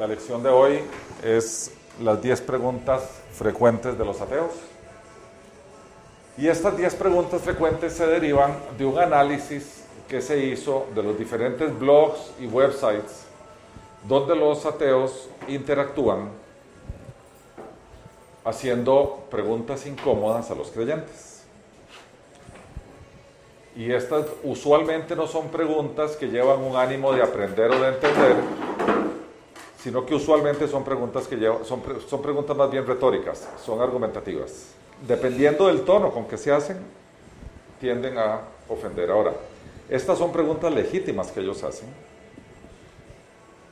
La lección de hoy es las 10 preguntas frecuentes de los ateos. Y estas 10 preguntas frecuentes se derivan de un análisis que se hizo de los diferentes blogs y websites donde los ateos interactúan haciendo preguntas incómodas a los creyentes. Y estas usualmente no son preguntas que llevan un ánimo de aprender o de entender, sino que usualmente son preguntas que llevan, son, son preguntas más bien retóricas, son argumentativas. Dependiendo del tono con que se hacen, tienden a ofender. Ahora, estas son preguntas legítimas que ellos hacen,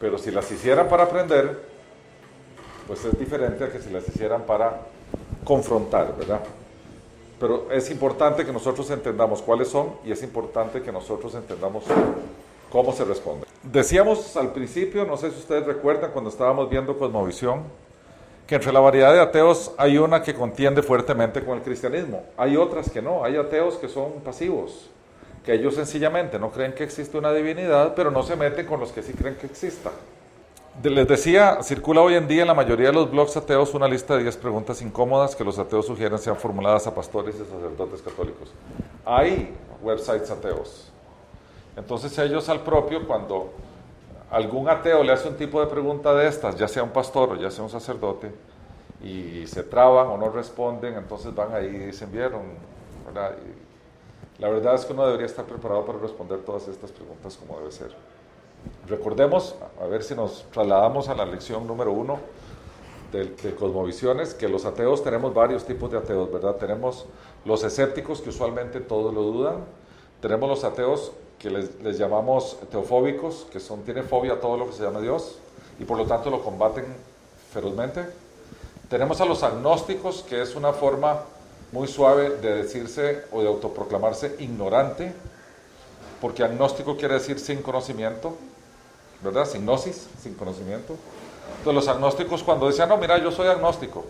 pero si las hicieran para aprender, pues es diferente a que si las hicieran para confrontar, ¿verdad? Pero es importante que nosotros entendamos cuáles son y es importante que nosotros entendamos cómo se responde. Decíamos al principio, no sé si ustedes recuerdan cuando estábamos viendo Cosmovisión, que entre la variedad de ateos hay una que contiende fuertemente con el cristianismo. Hay otras que no, hay ateos que son pasivos, que ellos sencillamente no creen que existe una divinidad, pero no se meten con los que sí creen que exista. Les decía, circula hoy en día en la mayoría de los blogs ateos una lista de 10 preguntas incómodas que los ateos sugieren sean formuladas a pastores y sacerdotes católicos. Hay websites ateos. Entonces ellos al propio, cuando algún ateo le hace un tipo de pregunta de estas, ya sea un pastor o ya sea un sacerdote, y se traban o no responden, entonces van ahí y dicen, vieron, la verdad es que uno debería estar preparado para responder todas estas preguntas como debe ser. Recordemos, a ver si nos trasladamos a la lección número uno de, de, Cosmovisiones, que los ateos tenemos varios tipos de ateos, ¿verdad? Tenemos los escépticos, que usualmente todos lo dudan. Tenemos los ateos que les, les, llamamos teofóbicos, que son, tienen fobia a todo lo que se llama Dios y por lo tanto lo combaten ferozmente. Tenemos a los agnósticos, que es una forma muy suave de decirse o de autoproclamarse ignorante, porque agnóstico quiere decir sin conocimiento, ¿verdad? Sin gnosis, sin conocimiento. Entonces los agnósticos cuando decían, no, mira, yo soy agnóstico,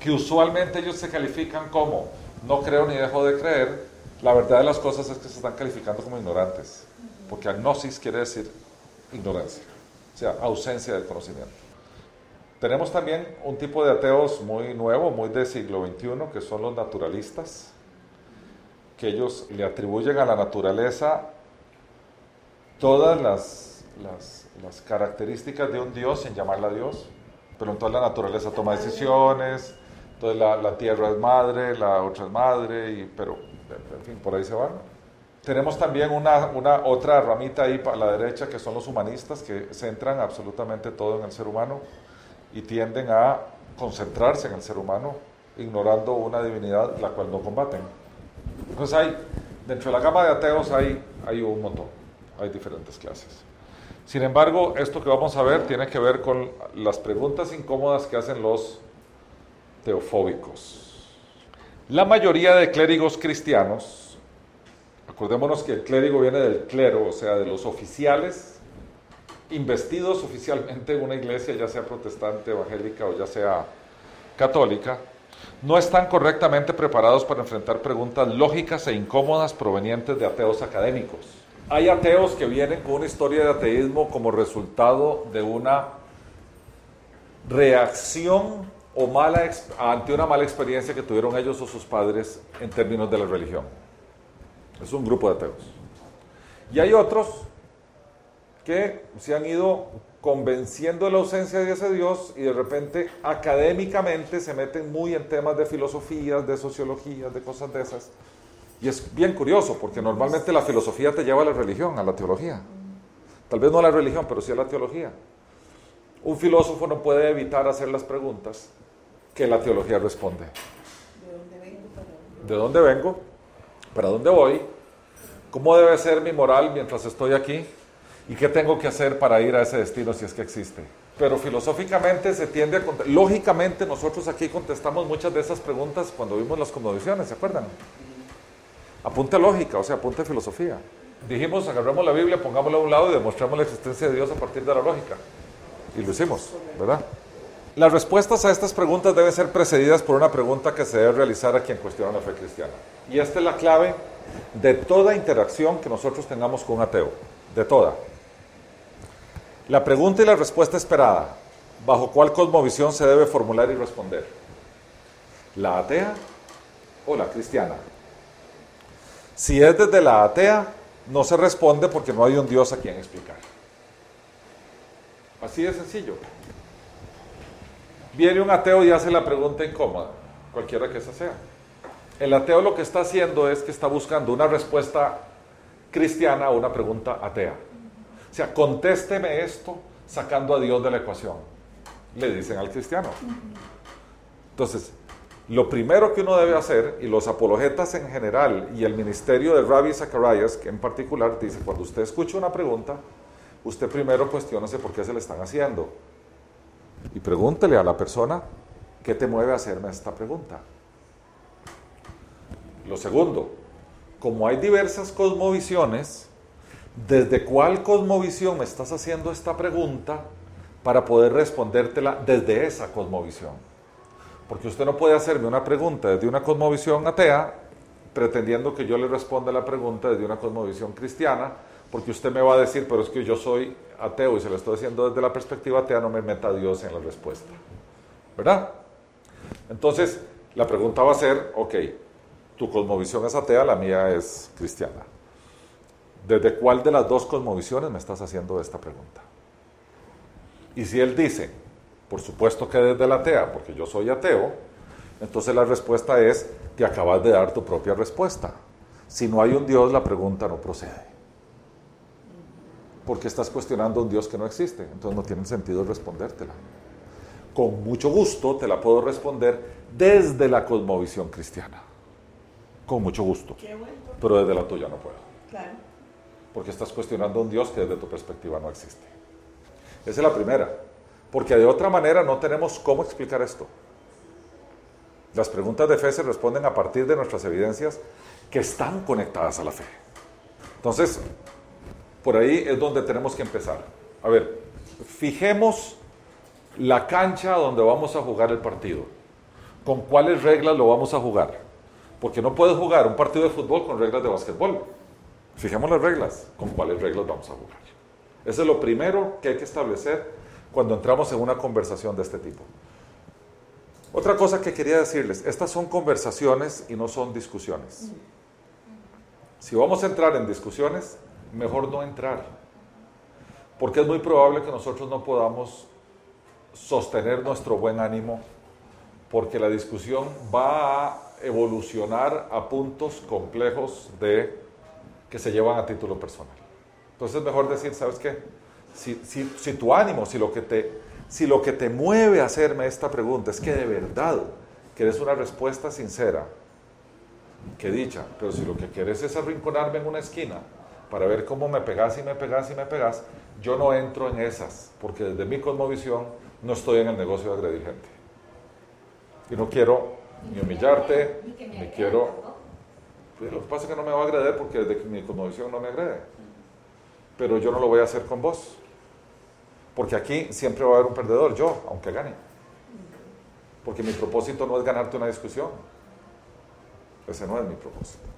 que usualmente ellos se califican como no creo ni dejo de creer, la verdad de las cosas es que se están calificando como ignorantes, porque agnosis quiere decir ignorancia, o sea, ausencia de conocimiento. Tenemos también un tipo de ateos muy nuevo, muy del siglo XXI, que son los naturalistas, que ellos le atribuyen a la naturaleza todas las, características de un Dios sin llamarla Dios, pero entonces la naturaleza toma decisiones, entonces la, la tierra es madre, la otra es madre, y, pero en fin, por ahí se van. Tenemos también una, una, otra ramita ahí para la derecha que son los humanistas que centran absolutamente todo en el ser humano y tienden a concentrarse en el ser humano, ignorando una divinidad la cual no combaten. Entonces hay, dentro de la gama de ateos hay, hay un montón, hay diferentes clases. Sin embargo, esto que vamos a ver tiene que ver con las preguntas incómodas que hacen los teofóbicos. La mayoría de clérigos cristianos, acordémonos que el clérigo viene del clero, o sea, de los oficiales, investidos oficialmente en una iglesia, ya sea protestante, evangélica o ya sea católica, no están correctamente preparados para enfrentar preguntas lógicas e incómodas provenientes de ateos académicos. Hay ateos que vienen con una historia de ateísmo como resultado de una reacción o mala ante una mala experiencia que tuvieron ellos o sus padres en términos de la religión. Es un grupo de ateos. Y hay otros que se han ido convenciendo de la ausencia de ese Dios y de repente académicamente se meten muy en temas de filosofías, de sociologías, de cosas de esas. Y es bien curioso porque normalmente la filosofía te lleva a la religión, a la teología. Tal vez no a la religión, pero sí a la teología. Un filósofo no puede evitar hacer las preguntas que la teología responde. ¿De dónde vengo? Para dónde? ¿De dónde vengo? ¿Para dónde voy? ¿Cómo debe ser mi moral mientras estoy aquí? ¿Y qué tengo que hacer para ir a ese destino si es que existe? Pero filosóficamente se tiende a... Lógicamente nosotros aquí contestamos muchas de esas preguntas cuando vimos las conmovisiones, ¿se acuerdan? Apunte lógica, o sea, apunte filosofía. Dijimos, agarremos la Biblia, pongámosla a un lado y demostremos la existencia de Dios a partir de la lógica. Y lo hicimos, ¿verdad? Las respuestas a estas preguntas deben ser precedidas por una pregunta que se debe realizar a quien cuestiona la fe cristiana. Y esta es la clave de toda interacción que nosotros tengamos con un ateo, de toda. La pregunta y la respuesta esperada. ¿Bajo cuál cosmovisión se debe formular y responder? ¿La atea o la cristiana? Si es desde la atea, no se responde porque no hay un Dios a quien explicar. Así de sencillo. Viene un ateo y hace la pregunta incómoda, cualquiera que esa sea. El ateo lo que está haciendo es que está buscando una respuesta cristiana a una pregunta atea. O sea, contésteme esto sacando a Dios de la ecuación. Le dicen al cristiano. Entonces, lo primero que uno debe hacer, y los apologetas en general, y el ministerio de Rabbi Zacharias, que en particular dice, cuando usted escucha una pregunta, usted primero cuestionase por qué se le están haciendo. Y pregúntele a la persona, ¿qué te mueve a hacerme esta pregunta? Lo segundo, como hay diversas cosmovisiones, ¿desde cuál cosmovisión me estás haciendo esta pregunta para poder respondértela desde esa cosmovisión? Porque usted no puede hacerme una pregunta desde una cosmovisión atea pretendiendo que yo le responda la pregunta desde una cosmovisión cristiana, porque usted me va a decir, pero es que yo soy ateo y se lo estoy haciendo desde la perspectiva atea, no me meta Dios en la respuesta. ¿Verdad? Entonces, la pregunta va a ser, ok, tu cosmovisión es atea, la mía es cristiana. ¿Desde cuál de las dos cosmovisiones me estás haciendo esta pregunta? Y si él dice, por supuesto que desde la atea, porque yo soy ateo, entonces la respuesta es que acabas de dar tu propia respuesta. Si no hay un Dios, la pregunta no procede. Porque estás cuestionando un Dios que no existe, entonces no tiene sentido respondértela. Con mucho gusto te la puedo responder desde la cosmovisión cristiana. Con mucho gusto. Pero desde la tuya no puedo. Porque estás cuestionando un Dios que desde tu perspectiva no existe. Esa es la primera porque de otra manera no tenemos cómo explicar esto. Las preguntas de fe se responden a partir de nuestras evidencias que están conectadas a la fe. Entonces, por ahí es donde tenemos que empezar. A ver, fijemos la cancha donde vamos a jugar el partido. ¿Con cuáles reglas lo vamos a jugar? Porque no puedes jugar un partido de fútbol con reglas de básquetbol. Fijemos las reglas. ¿Con cuáles reglas vamos a jugar? Eso es lo primero que hay que establecer cuando entramos en una conversación de este tipo. Otra cosa que quería decirles, estas son conversaciones y no son discusiones. Si vamos a entrar en discusiones, mejor no entrar, porque es muy probable que nosotros no podamos sostener nuestro buen ánimo, porque la discusión va a evolucionar a puntos complejos de que se llevan a título personal. Entonces es mejor decir, ¿sabes qué? si, tu ánimo, si lo, que te, si lo que te mueve a hacerme esta pregunta es que de verdad quieres una respuesta sincera, que dicha, pero si lo que quieres es arrinconarme en una esquina para ver cómo me pegas y me pegas y me pegas, yo no entro en esas, porque desde mi cosmovisión no estoy en el negocio de agredir gente. Y no quiero ni humillarte, ni quiero... Pues lo que pasa es que no me va a agredir porque desde mi cosmovisión no me agrede. Pero yo no lo voy a hacer con vos. Porque aquí siempre va a haber un perdedor, yo, aunque gane. Porque mi propósito no es ganarte una discusión. Ese no es mi propósito.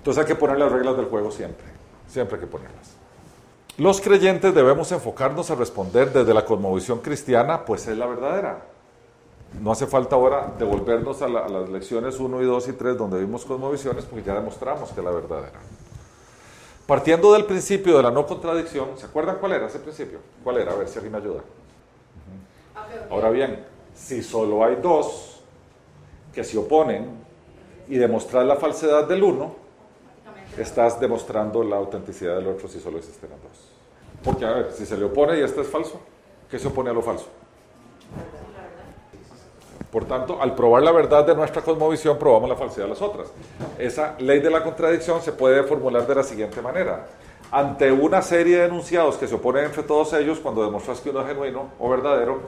Entonces hay que poner las reglas del juego siempre. Siempre hay que ponerlas. Los creyentes debemos enfocarnos a responder desde la cosmovisión cristiana, pues es la verdadera. No hace falta ahora devolvernos a, a las lecciones 1 y 2 y 3 donde vimos cosmovisiones porque ya demostramos que es la verdadera. Partiendo del principio de la no contradicción, ¿se acuerdan cuál era ese principio? ¿Cuál era? A ver si alguien me ayuda. Ahora bien, si solo hay dos que se oponen y demostrar la falsedad del uno, estás demostrando la autenticidad del otro si solo existen dos. Porque, a ver, si se le opone y este es falso, ¿qué se opone a lo falso? Por tanto, al probar la verdad de nuestra cosmovisión, probamos la falsedad de las otras. Esa ley de la contradicción se puede formular de la siguiente manera. Ante una serie de enunciados que se oponen entre todos ellos, cuando demuestras que uno es genuino o verdadero,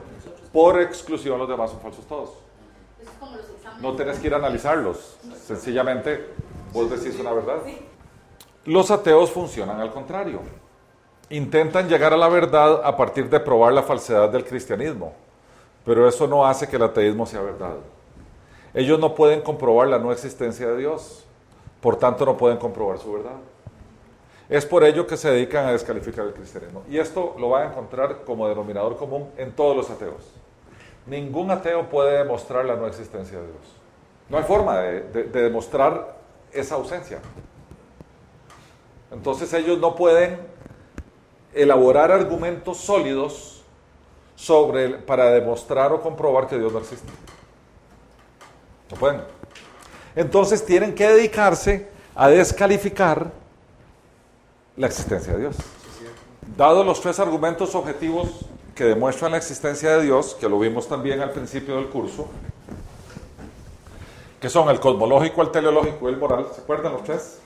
por exclusión los demás son falsos todos. No tenés que ir a analizarlos. Sencillamente, vos decís una verdad. Los ateos funcionan al contrario. Intentan llegar a la verdad a partir de probar la falsedad del cristianismo. Pero eso no hace que el ateísmo sea verdad. Ellos no pueden comprobar la no existencia de Dios, por tanto no pueden comprobar su verdad. Es por ello que se dedican a descalificar el cristianismo. Y esto lo va a encontrar como denominador común en todos los ateos. Ningún ateo puede demostrar la no existencia de Dios. No hay forma de, de demostrar esa ausencia. Entonces ellos no pueden elaborar argumentos sólidos sobre, para demostrar o comprobar que Dios no existe. No pueden. Entonces tienen que dedicarse a descalificar la existencia de Dios. Dados los tres argumentos objetivos que demuestran la existencia de Dios, que lo vimos también al principio del curso, que son el cosmológico, el teleológico y el moral, ¿se acuerdan los tres?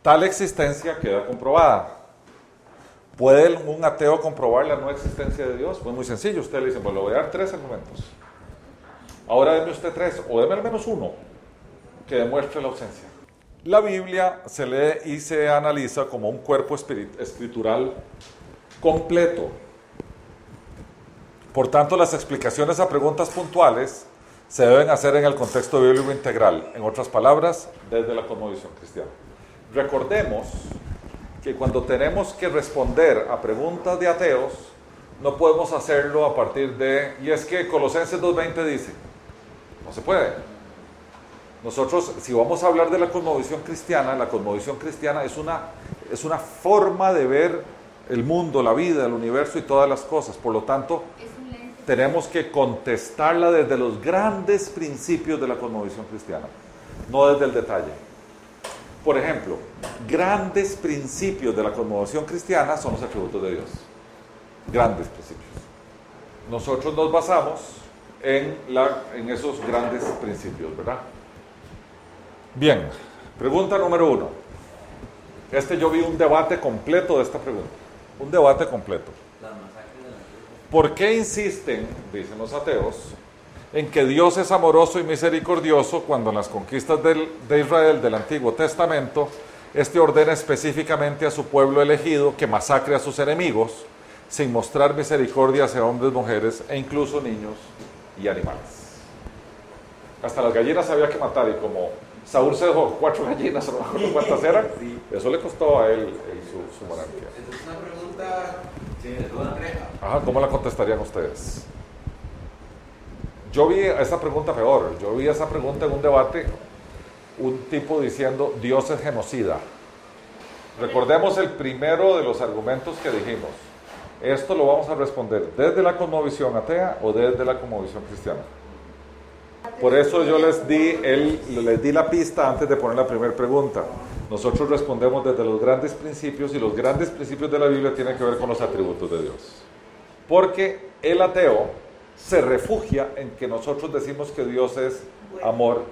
Tal existencia queda comprobada. ¿Puede un ateo comprobar la no existencia de Dios? Pues muy sencillo, usted le dice, pues le voy a dar tres argumentos. Ahora deme usted tres, o deme al menos uno, que demuestre la ausencia. La Biblia se lee y se analiza como un cuerpo escritural completo. Por tanto, las explicaciones a preguntas puntuales se deben hacer en el contexto bíblico integral, en otras palabras, desde la cosmovisión cristiana. Recordemos que cuando tenemos que responder a preguntas de ateos, no podemos hacerlo a partir de, y es que Colosenses 2.20 dice, no se puede. Nosotros, si vamos a hablar de la cosmovisión cristiana, la cosmovisión cristiana es una, es una forma de ver el mundo, la vida, el universo y todas las cosas. Por lo tanto, tenemos que contestarla desde los grandes principios de la cosmovisión cristiana, no desde el detalle. Por ejemplo, grandes principios de la cosmovisión cristiana son los atributos de Dios. Grandes principios. Nosotros nos basamos en, la, en esos grandes principios, ¿verdad? Bien, pregunta número uno. Este yo vi un debate completo de esta pregunta. Un debate completo. ¿Por qué insisten, dicen los ateos, en que Dios es amoroso y misericordioso cuando en las conquistas de Israel del Antiguo Testamento, este ordena específicamente a su pueblo elegido que masacre a sus enemigos sin mostrar misericordia hacia hombres, mujeres e incluso niños y animales. Hasta las gallinas había que matar y como Saúl se dejó cuatro gallinas, no cuántas eran, eso le costó a él su, su monarquía. Entonces una pregunta, Ajá, ¿cómo la contestarían ustedes? Yo vi esa pregunta peor, yo vi esa pregunta en un debate, un tipo diciendo Dios es genocida. Recordemos el primero de los argumentos que dijimos. Esto lo vamos a responder desde la cosmovisión atea o desde la cosmovisión cristiana. Por eso yo les di, el, les di la pista antes de poner la primera pregunta. Nosotros respondemos desde los grandes principios y los grandes principios de la Biblia tienen que ver con los atributos de Dios. Porque el ateo se refugia en que nosotros decimos que Dios es amor,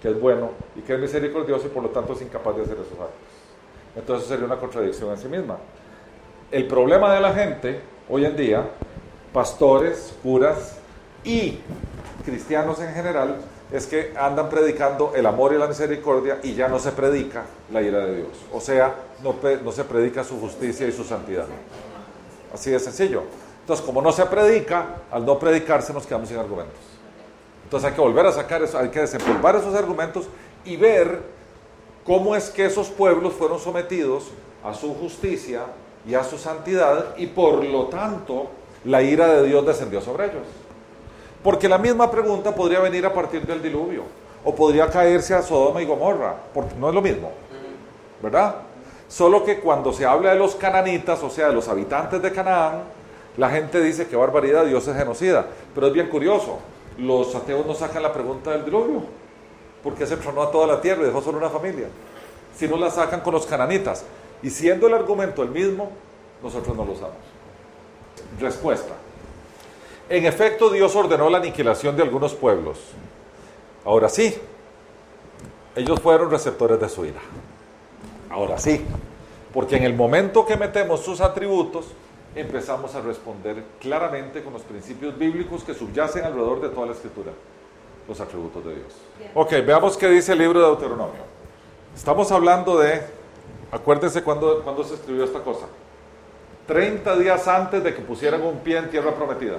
que es bueno y que es misericordioso y por lo tanto es incapaz de hacer esos actos. Entonces sería una contradicción en sí misma. El problema de la gente hoy en día, pastores, curas y cristianos en general, es que andan predicando el amor y la misericordia y ya no se predica la ira de Dios. O sea, no, se predica su justicia y su santidad. Así de sencillo. Entonces, como no se predica, al no predicarse nos quedamos sin argumentos. Entonces hay que volver a sacar eso, hay que desempolvar esos argumentos y ver cómo es que esos pueblos fueron sometidos a su justicia y a su santidad y por lo tanto la ira de Dios descendió sobre ellos. Porque la misma pregunta podría venir a partir del diluvio o podría caerse a Sodoma y Gomorra, porque no es lo mismo, ¿verdad? Solo que cuando se habla de los cananitas, o sea, de los habitantes de Canaán, la gente dice que barbaridad, Dios es genocida. Pero es bien curioso, los ateos no sacan la pregunta del diluvio. porque se tronó a toda la tierra y dejó solo una familia? Si no la sacan con los cananitas. Y siendo el argumento el mismo, nosotros no lo usamos. Respuesta. En efecto, Dios ordenó la aniquilación de algunos pueblos. Ahora sí, ellos fueron receptores de su ira. Ahora sí, porque en el momento que metemos sus atributos, empezamos a responder claramente con los principios bíblicos que subyacen alrededor de toda la escritura, los atributos de Dios. Ok, veamos qué dice el libro de Deuteronomio. Estamos hablando de, acuérdense cuando, cuando se escribió esta cosa, 30 días antes de que pusieran un pie en tierra prometida.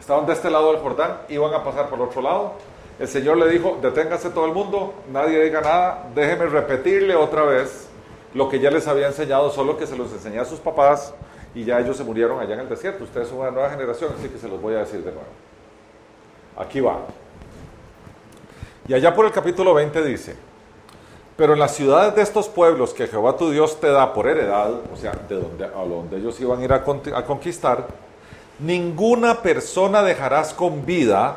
Estaban de este lado del Jordán, iban a pasar por el otro lado, el Señor le dijo, deténgase todo el mundo, nadie diga nada, déjeme repetirle otra vez lo que ya les había enseñado, solo que se los enseñé a sus papás y ya ellos se murieron allá en el desierto. Ustedes son una nueva generación, así que se los voy a decir de nuevo. Aquí va. Y allá por el capítulo 20 dice, pero en las ciudades de estos pueblos que Jehová tu Dios te da por heredad, o sea, de donde, a donde ellos iban a ir a, a conquistar, ninguna persona dejarás con vida,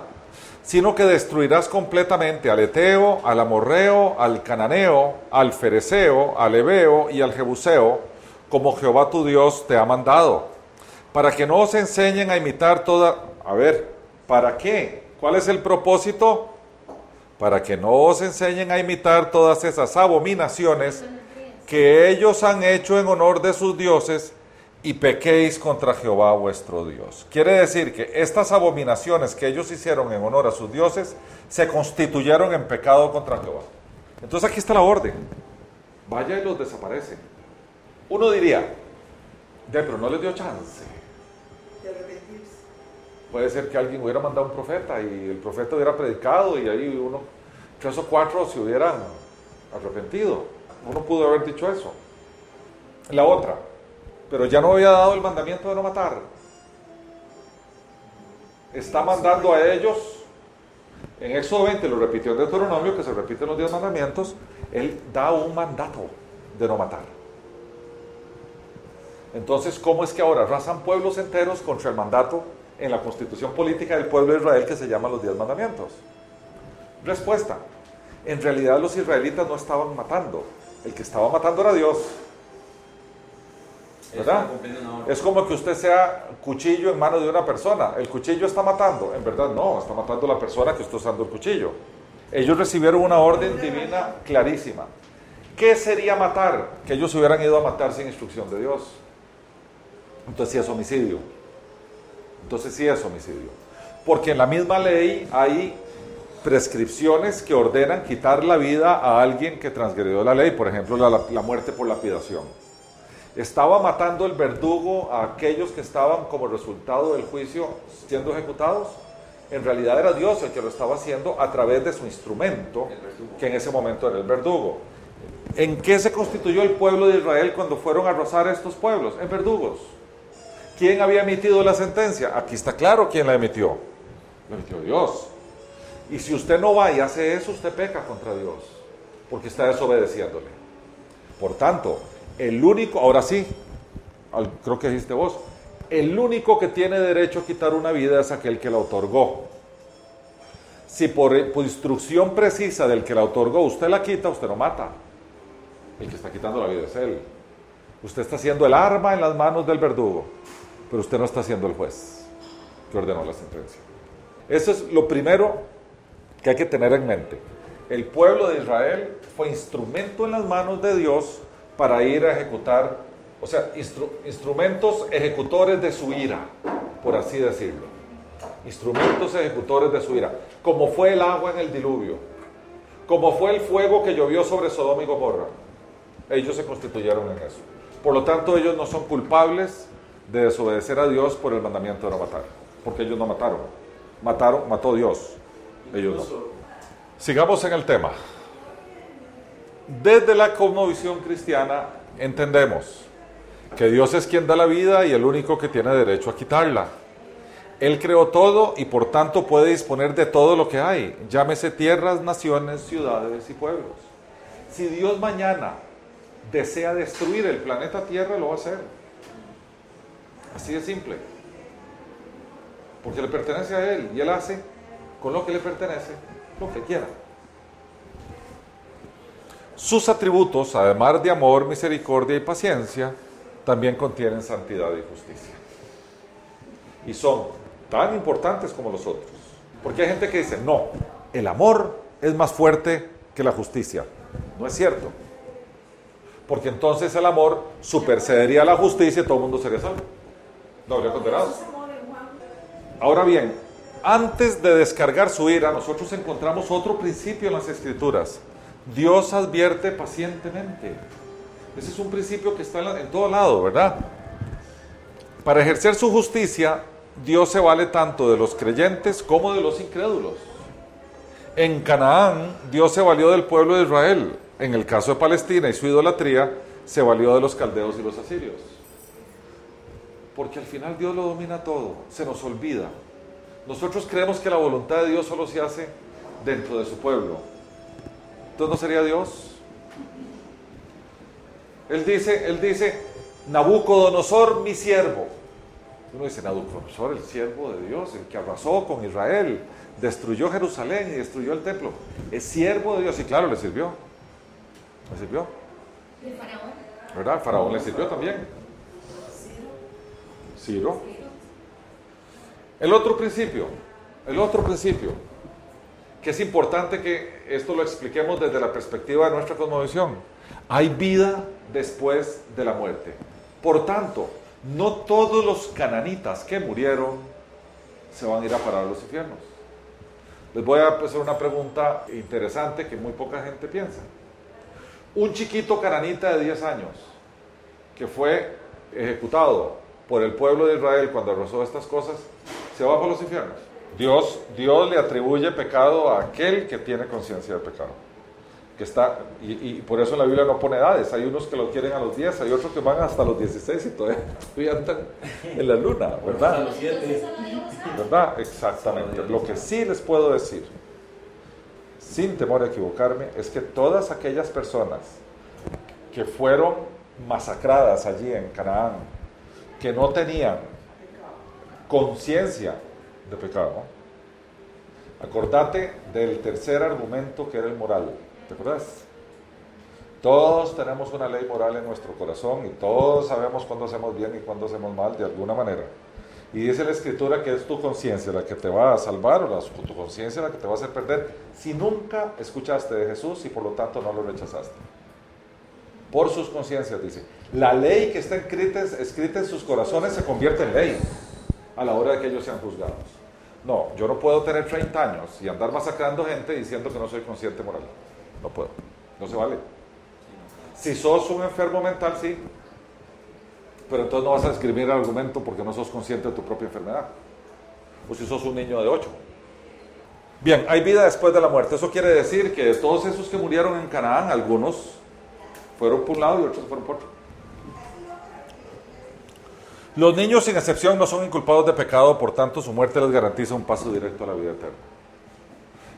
sino que destruirás completamente al Eteo, al Amorreo, al Cananeo, al Fereceo, al Ebeo y al Jebuseo, como Jehová tu Dios te ha mandado, para que no os enseñen a imitar toda... A ver, ¿para qué? ¿Cuál es el propósito? para que no os enseñen a imitar todas esas abominaciones que ellos han hecho en honor de sus dioses y pequéis contra Jehová vuestro Dios. Quiere decir que estas abominaciones que ellos hicieron en honor a sus dioses se constituyeron en pecado contra Jehová. Entonces aquí está la orden. Vaya y los desaparece. Uno diría, de, pero no les dio chance. Puede ser que alguien hubiera mandado un profeta y el profeta hubiera predicado y ahí uno, tres o cuatro se hubieran arrepentido. Uno pudo haber dicho eso. La otra, pero ya no había dado el mandamiento de no matar. Está mandando a ellos, en Éxodo 20 lo repitió en Deuteronomio, que se repite en los diez mandamientos, él da un mandato de no matar. Entonces, ¿cómo es que ahora arrasan pueblos enteros contra el mandato en la constitución política del pueblo de Israel que se llama los diez mandamientos? Respuesta. En realidad los israelitas no estaban matando. El que estaba matando era Dios. ¿Verdad? Es como que usted sea cuchillo en mano de una persona. El cuchillo está matando. En verdad no, está matando la persona que está usando el cuchillo. Ellos recibieron una orden divina clarísima. ¿Qué sería matar? Que ellos hubieran ido a matar sin instrucción de Dios. Entonces sí es homicidio. Entonces sí es homicidio. Porque en la misma ley hay prescripciones que ordenan quitar la vida a alguien que transgredió la ley, por ejemplo, la, la, muerte por lapidación. Estaba matando el verdugo a aquellos que estaban como resultado del juicio siendo ejecutados. En realidad era Dios el que lo estaba haciendo a través de su instrumento, que en ese momento era el verdugo. ¿En qué se constituyó el pueblo de Israel cuando fueron a rozar a estos pueblos? En verdugos. ¿Quién había emitido la sentencia? Aquí está claro quién la emitió. La emitió Dios. Y si usted no va y hace eso, usted peca contra Dios, porque está desobedeciéndole. Por tanto, el único, ahora sí, creo que dijiste vos, el único que tiene derecho a quitar una vida es aquel que la otorgó. Si por, instrucción precisa del que la otorgó usted la quita, usted no mata. El que está quitando la vida es él. Usted está haciendo el arma en las manos del verdugo, pero usted no está haciendo el juez que ordenó la sentencia. Eso es lo primero que hay que tener en mente. El pueblo de Israel fue instrumento en las manos de Dios para ir a ejecutar, o sea, instrumentos ejecutores de su ira, por así decirlo. Instrumentos ejecutores de su ira, como fue el agua en el diluvio, como fue el fuego que llovió sobre Sodoma y Gomorra. Ellos se constituyeron en eso. Por lo tanto, ellos no son culpables de desobedecer a Dios por el mandamiento de no matar, porque ellos no mataron. Mataron, mató Dios. Ellos Sigamos en el tema. Desde la cosmovisión cristiana entendemos que Dios es quien da la vida y el único que tiene derecho a quitarla. Él creó todo y por tanto puede disponer de todo lo que hay, llámese tierras, naciones, ciudades y pueblos. Si Dios mañana desea destruir el planeta Tierra, lo va a hacer. Así de simple. Porque le pertenece a Él y Él hace con lo que le pertenece lo que quiera. Sus atributos, además de amor, misericordia y paciencia, también contienen santidad y justicia. Y son tan importantes como los otros. Porque hay gente que dice, no, el amor es más fuerte que la justicia. No es cierto. Porque entonces el amor supercedería a la justicia y todo el mundo sería salvo. No habría condenados. Ahora bien, antes de descargar su ira, nosotros encontramos otro principio en las escrituras. Dios advierte pacientemente. Ese es un principio que está en todo lado, ¿verdad? Para ejercer su justicia, Dios se vale tanto de los creyentes como de los incrédulos. En Canaán, Dios se valió del pueblo de Israel. En el caso de Palestina y su idolatría, se valió de los caldeos y los asirios. Porque al final Dios lo domina todo, se nos olvida. Nosotros creemos que la voluntad de Dios solo se hace dentro de su pueblo. Entonces no sería Dios. Él dice, él dice, Nabucodonosor, mi siervo. Uno dice, Nabucodonosor, el siervo de Dios, el que arrasó con Israel, destruyó Jerusalén y destruyó el templo. Es siervo de Dios y claro, le sirvió. Le sirvió. ¿El faraón? ¿Verdad? Faraón le sirvió también. Ciro. El otro principio, el otro principio, que es importante que esto lo expliquemos desde la perspectiva de nuestra cosmovisión. Hay vida después de la muerte. Por tanto, no todos los cananitas que murieron se van a ir a parar a los infiernos. Les voy a hacer una pregunta interesante que muy poca gente piensa. Un chiquito cananita de 10 años que fue ejecutado por el pueblo de Israel cuando arrasó estas cosas, se va para los infiernos. Dios, Dios le atribuye pecado a aquel que tiene conciencia de pecado. Que está, y, y por eso en la Biblia no pone edades. Hay unos que lo quieren a los 10, hay otros que van hasta los 16 y todavía, en la luna, ¿verdad? ¿Verdad? Exactamente. Lo que sí les puedo decir, sin temor a equivocarme, es que todas aquellas personas que fueron masacradas allí en Canaán, que no tenían conciencia de pecado, acordate del tercer argumento que era el moral. ¿Te acuerdas? Todos tenemos una ley moral en nuestro corazón y todos sabemos cuándo hacemos bien y cuándo hacemos mal de alguna manera. Y dice la escritura que es tu conciencia la que te va a salvar o la, tu conciencia la que te va a hacer perder si nunca escuchaste de Jesús y por lo tanto no lo rechazaste. Por sus conciencias, dice. La ley que está escrita, escrita en sus corazones se convierte en ley a la hora de que ellos sean juzgados. No, yo no puedo tener 30 años y andar masacrando gente diciendo que no soy consciente moral. No puedo. No se vale. Si sos un enfermo mental, sí. Pero entonces no vas a escribir el argumento porque no sos consciente de tu propia enfermedad. O si sos un niño de 8. Bien, hay vida después de la muerte. Eso quiere decir que de todos esos que murieron en Canaán, algunos fueron por un lado y otros fueron por otro. Los niños sin excepción no son inculpados de pecado, por tanto su muerte les garantiza un paso directo a la vida eterna.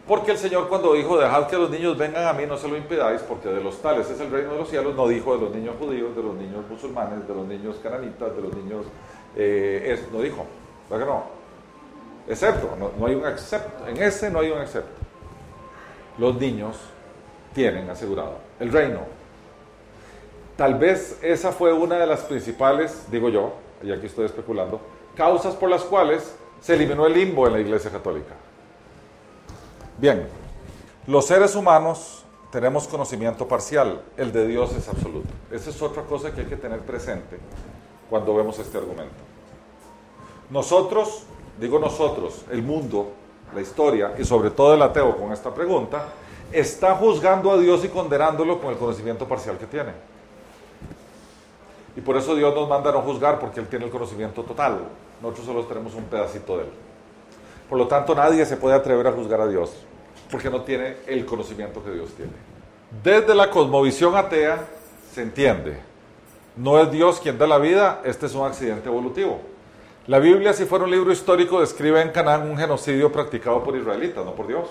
Porque el Señor cuando dijo, dejad que los niños vengan a mí, no se lo impidáis, porque de los tales es el reino de los cielos, no dijo de los niños judíos, de los niños musulmanes, de los niños cananitas, de los niños... eh, no dijo, ¿verdad que no? Excepto, no, no hay un excepto, en ese no hay un excepto. Los niños tienen asegurado el reino. Tal vez esa fue una de las principales, digo yo, y aquí estoy especulando, causas por las cuales se eliminó el limbo en la Iglesia Católica. Bien, los seres humanos tenemos conocimiento parcial, el de Dios es absoluto. Esa es otra cosa que hay que tener presente cuando vemos este argumento. Nosotros, digo nosotros, el mundo, la historia y sobre todo el ateo con esta pregunta, está juzgando a Dios y condenándolo con el conocimiento parcial que tiene. Y por eso Dios nos manda a no juzgar porque Él tiene el conocimiento total. Nosotros solo tenemos un pedacito de Él. Por lo tanto, nadie se puede atrever a juzgar a Dios porque no tiene el conocimiento que Dios tiene. Desde la cosmovisión atea se entiende. No es Dios quien da la vida, este es un accidente evolutivo. La Biblia, si fuera un libro histórico, describe en Canaán un genocidio practicado por israelitas, no por Dios.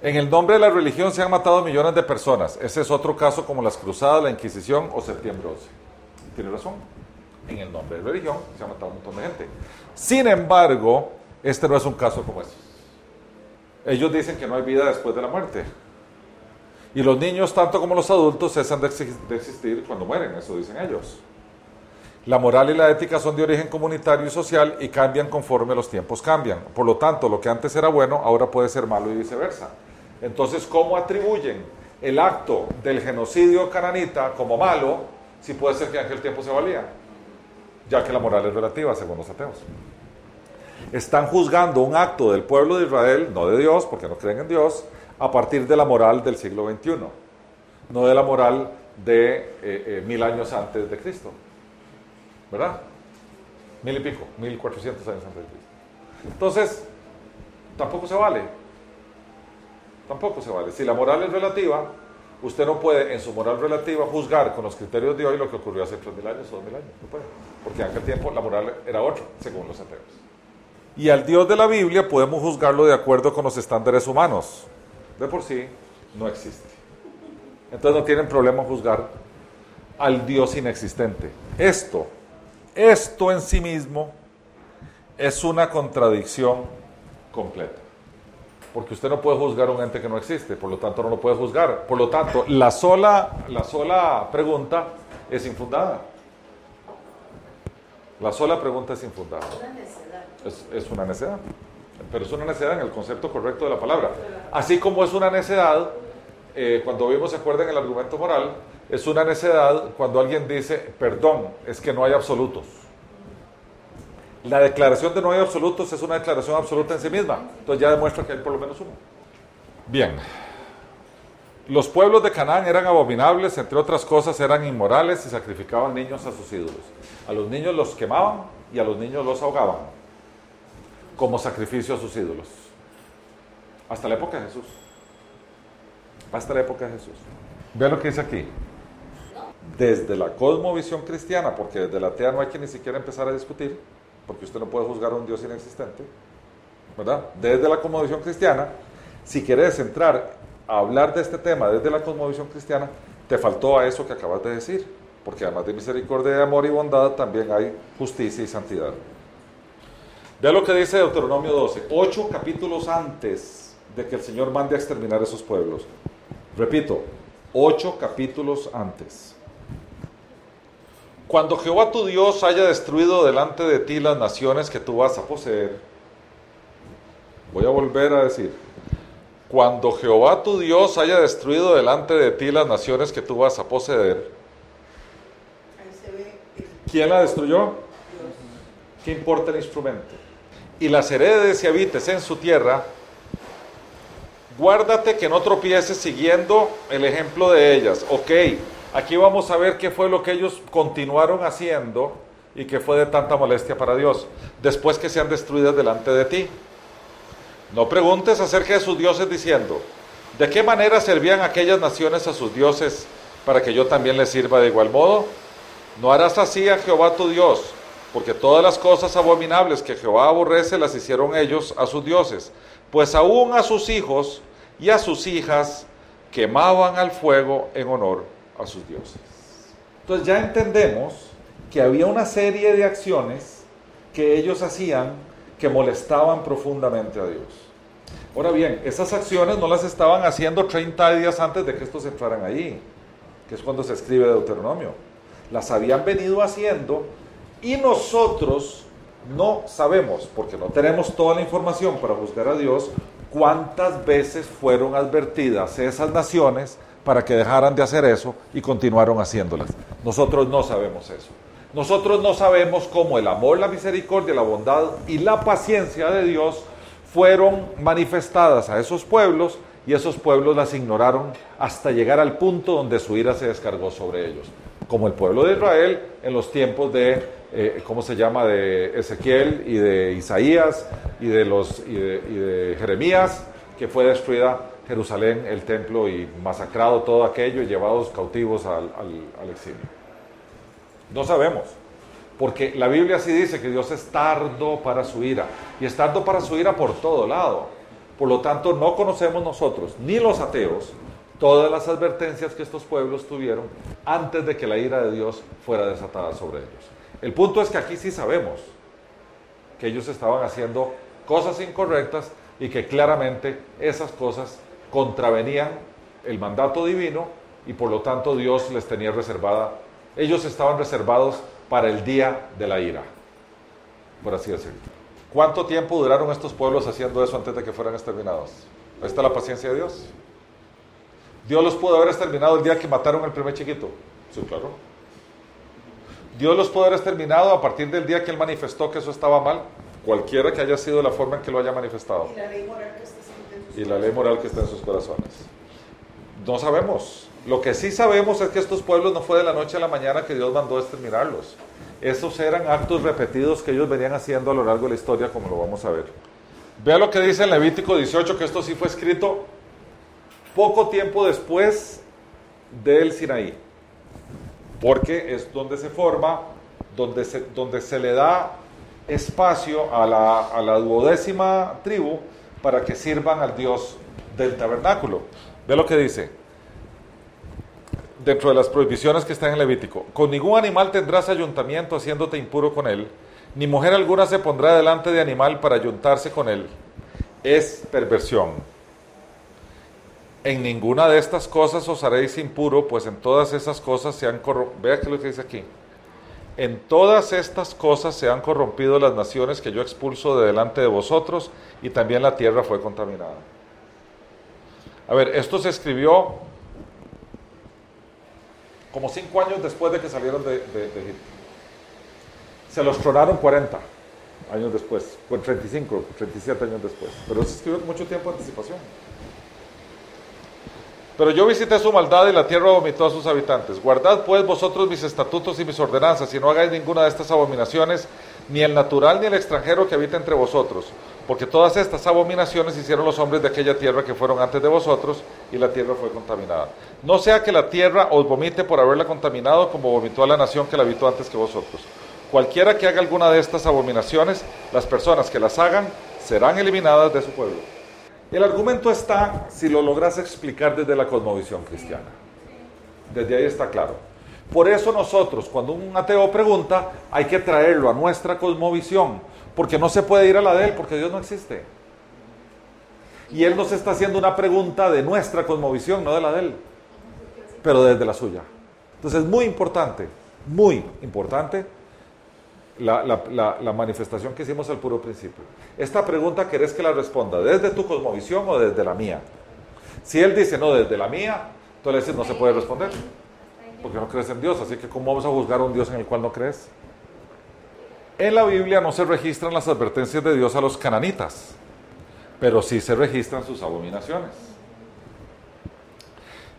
En el nombre de la religión se han matado millones de personas. Ese es otro caso como las cruzadas, la Inquisición o Septiembre 11. Tiene razón. En el nombre de la religión se ha matado un montón de gente. Sin embargo, este no es un caso como ese. Ellos dicen que no hay vida después de la muerte. Y los niños, tanto como los adultos, cesan de existir cuando mueren, eso dicen ellos. La moral y la ética son de origen comunitario y social y cambian conforme los tiempos cambian. Por lo tanto, lo que antes era bueno, ahora puede ser malo y viceversa. Entonces, ¿cómo atribuyen el acto del genocidio cananita como malo si puede ser que en aquel tiempo se valía? Ya que la moral es relativa, según los ateos. Están juzgando un acto del pueblo de Israel, no de Dios, porque no creen en Dios, a partir de la moral del siglo XXI, no de la moral de eh, eh, mil años antes de Cristo. ¿verdad? Mil y pico, mil cuatrocientos años antes de Cristo. Entonces, tampoco se vale. Tampoco se vale. Si la moral es relativa, usted no puede en su moral relativa juzgar con los criterios de hoy lo que ocurrió hace 3.000 años o 2.000 años. No puede. Porque en aquel tiempo la moral era otra, según los ateos. Y al Dios de la Biblia podemos juzgarlo de acuerdo con los estándares humanos. De por sí, no existe. Entonces no tienen problema juzgar al Dios inexistente. Esto, esto en sí mismo es una contradicción completa. Porque usted no puede juzgar a un ente que no existe, por lo tanto no lo puede juzgar. Por lo tanto, la sola, la sola pregunta es infundada. La sola pregunta es infundada. Es, es una necedad. Pero es una necedad en el concepto correcto de la palabra. Así como es una necedad, eh, cuando vimos, se acuerdan, el argumento moral, es una necedad cuando alguien dice, perdón, es que no hay absolutos. La declaración de no hay absolutos es una declaración absoluta en sí misma. Entonces ya demuestra que hay por lo menos uno. Bien. Los pueblos de Canaán eran abominables, entre otras cosas eran inmorales y sacrificaban niños a sus ídolos. A los niños los quemaban y a los niños los ahogaban como sacrificio a sus ídolos. Hasta la época de Jesús. Hasta la época de Jesús. Vean lo que dice aquí. Desde la cosmovisión cristiana, porque desde la atea no hay que ni siquiera empezar a discutir, porque usted no puede juzgar a un Dios inexistente, ¿verdad? Desde la cosmovisión cristiana, si quieres entrar a hablar de este tema desde la cosmovisión cristiana, te faltó a eso que acabas de decir, porque además de misericordia, amor y bondad, también hay justicia y santidad. Vea lo que dice Deuteronomio 12, ocho capítulos antes de que el Señor mande a exterminar esos pueblos. Repito, ocho capítulos antes. Cuando Jehová tu Dios haya destruido delante de ti las naciones que tú vas a poseer, voy a volver a decir, cuando Jehová tu Dios haya destruido delante de ti las naciones que tú vas a poseer, ¿quién la destruyó? ¿Qué importa el instrumento? Y las heredes y habites en su tierra, guárdate que no tropieces siguiendo el ejemplo de ellas. Ok, Aquí vamos a ver qué fue lo que ellos continuaron haciendo y que fue de tanta molestia para Dios, después que sean destruidas delante de ti. No preguntes acerca de sus dioses diciendo, ¿de qué manera servían aquellas naciones a sus dioses para que yo también les sirva de igual modo? No harás así a Jehová tu Dios, porque todas las cosas abominables que Jehová aborrece las hicieron ellos a sus dioses, pues aún a sus hijos y a sus hijas quemaban al fuego en honor a sus dioses. Entonces ya entendemos que había una serie de acciones que ellos hacían que molestaban profundamente a Dios. Ahora bien, esas acciones no las estaban haciendo 30 días antes de que estos entraran allí, que es cuando se escribe Deuteronomio. Las habían venido haciendo y nosotros no sabemos, porque no tenemos toda la información para juzgar a Dios, cuántas veces fueron advertidas esas naciones para que dejaran de hacer eso y continuaron haciéndolas. Nosotros no sabemos eso. Nosotros no sabemos cómo el amor, la misericordia, la bondad y la paciencia de Dios fueron manifestadas a esos pueblos y esos pueblos las ignoraron hasta llegar al punto donde su ira se descargó sobre ellos. Como el pueblo de Israel en los tiempos de, eh, ¿cómo se llama?, de Ezequiel y de Isaías y de, los, y de Jeremías, que fue destruida Jerusalén, el templo y masacrado todo aquello y llevados cautivos al, exilio. No sabemos, porque la Biblia sí dice que Dios es tardo para su ira y es tardo para su ira por todo lado. Por lo tanto, no conocemos nosotros, ni los ateos, todas las advertencias que estos pueblos tuvieron antes de que la ira de Dios fuera desatada sobre ellos. El punto es que aquí sí sabemos que ellos estaban haciendo cosas incorrectas y que claramente esas cosas contravenían el mandato divino y por lo tanto Dios les tenía reservada, ellos estaban reservados para el día de la ira, por así decirlo. ¿Cuánto tiempo duraron estos pueblos haciendo eso antes de que fueran exterminados? Ahí está la paciencia de Dios. Dios los pudo haber exterminado el día que mataron al primer chiquito. Sí, claro. Dios los pudo haber exterminado a partir del día que Él manifestó que eso estaba mal, cualquiera que haya sido la forma en que lo haya manifestado. Y la ley moral que está y la ley moral que está en sus corazones. No sabemos. Lo que sí sabemos es que estos pueblos no fue de la noche a la mañana que Dios mandó a exterminarlos. Esos eran actos repetidos que ellos venían haciendo a lo largo de la historia, como lo vamos a ver. Vea lo que dice en Levítico 18, que esto sí fue escrito poco tiempo después del Sinaí, porque es donde se forma, donde se, donde se le da espacio a la, a la duodécima tribu para que sirvan al Dios del tabernáculo. Ve lo que dice, dentro de las prohibiciones que están en Levítico, con ningún animal tendrás ayuntamiento haciéndote impuro con él, ni mujer alguna se pondrá delante de animal para ayuntarse con él. Es perversión. En ninguna de estas cosas os haréis impuro, pues en todas esas cosas se han corrompido. Vea que lo que dice aquí. En todas estas cosas se han corrompido las naciones que yo expulso de delante de vosotros, y también la tierra fue contaminada. A ver, esto se escribió como cinco años después de que salieron de, de Egipto. Se los tronaron 40 años después, 35, 37 años después. Pero se escribió mucho tiempo de anticipación. Pero yo visité su maldad y la tierra vomitó a sus habitantes. Guardad pues vosotros mis estatutos y mis ordenanzas y no hagáis ninguna de estas abominaciones, ni el natural ni el extranjero que habita entre vosotros. Porque todas estas abominaciones hicieron los hombres de aquella tierra que fueron antes de vosotros y la tierra fue contaminada. No sea que la tierra os vomite por haberla contaminado como vomitó a la nación que la habitó antes que vosotros. Cualquiera que haga alguna de estas abominaciones, las personas que las hagan serán eliminadas de su pueblo. El argumento está si lo logras explicar desde la cosmovisión cristiana. Desde ahí está claro. Por eso nosotros, cuando un ateo pregunta, hay que traerlo a nuestra cosmovisión, porque no se puede ir a la de él, porque Dios no existe. Y él nos está haciendo una pregunta de nuestra cosmovisión, no de la de él, pero desde la suya. Entonces es muy importante, muy importante la, manifestación que hicimos al puro principio. Esta pregunta querés que la responda desde tu cosmovisión o desde la mía. Si él dice no, desde la mía, tú le dices no se puede responder, porque no crees en Dios, así que ¿cómo vamos a juzgar a un Dios en el cual no crees? En la Biblia no se registran las advertencias de Dios a los cananitas, pero sí se registran sus abominaciones.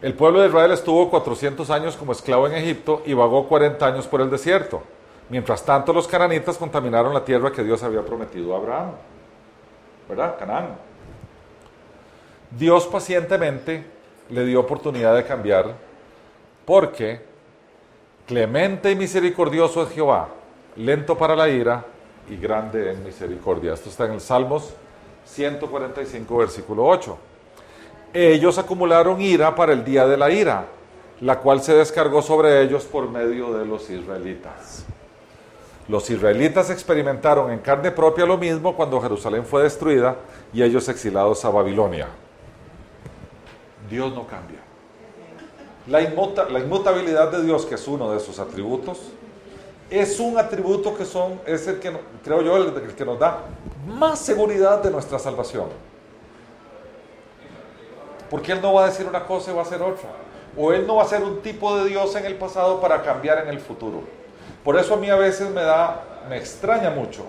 El pueblo de Israel estuvo 400 años como esclavo en Egipto y vagó 40 años por el desierto. Mientras tanto, los cananitas contaminaron la tierra que Dios había prometido a Abraham. ¿Verdad? Canaán. Dios pacientemente le dio oportunidad de cambiar porque clemente y misericordioso es Jehová, lento para la ira y grande en misericordia. Esto está en el Salmos 145, versículo 8. Ellos acumularon ira para el día de la ira, la cual se descargó sobre ellos por medio de los israelitas. Los israelitas experimentaron en carne propia lo mismo cuando Jerusalén fue destruida y ellos exilados a Babilonia. Dios no cambia. La, inmutabilidad de Dios, que es uno de sus atributos, es un atributo que son, es el que, creo yo, el que nos da más seguridad de nuestra salvación. Porque Él no va a decir una cosa y va a hacer otra. O Él no va a ser un tipo de Dios en el pasado para cambiar en el futuro. Por eso a mí a veces me da, me extraña mucho,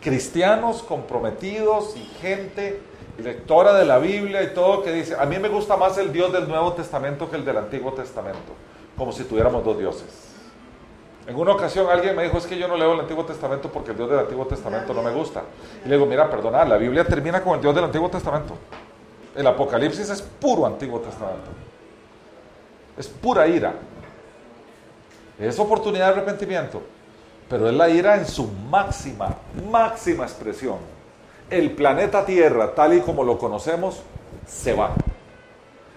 cristianos comprometidos y gente lectora de la Biblia y todo que dice, a mí me gusta más el Dios del Nuevo Testamento que el del Antiguo Testamento, como si tuviéramos dos dioses. En una ocasión alguien me dijo, es que yo no leo el Antiguo Testamento porque el Dios del Antiguo Testamento no me gusta. Y le digo, mira, perdona, la Biblia termina con el Dios del Antiguo Testamento. El Apocalipsis es puro Antiguo Testamento. Es pura ira. Es oportunidad de arrepentimiento, pero es la ira en su máxima, máxima expresión. El planeta Tierra, tal y como lo conocemos, se va.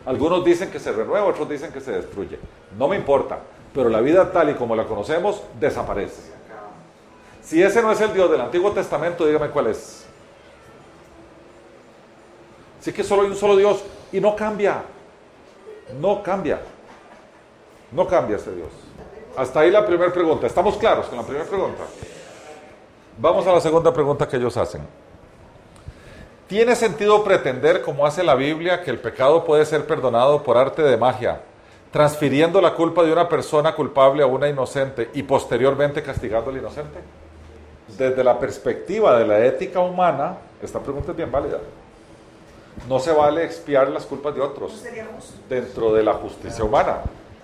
Algunos dicen que se renueva, otros dicen que se destruye. No me importa, pero la vida tal y como la conocemos desaparece. Si ese no es el Dios del Antiguo Testamento, dígame cuál es. Sí que solo hay un solo Dios y no cambia. No cambia. No cambia ese Dios. Hasta ahí la primera pregunta. ¿Estamos claros con la primera pregunta? Vamos a la segunda pregunta que ellos hacen. ¿Tiene sentido pretender, como hace la Biblia, que el pecado puede ser perdonado por arte de magia, transfiriendo la culpa de una persona culpable a una inocente y posteriormente castigando al inocente? Desde la perspectiva de la ética humana, esta pregunta es bien válida. No se vale expiar las culpas de otros dentro de la justicia humana.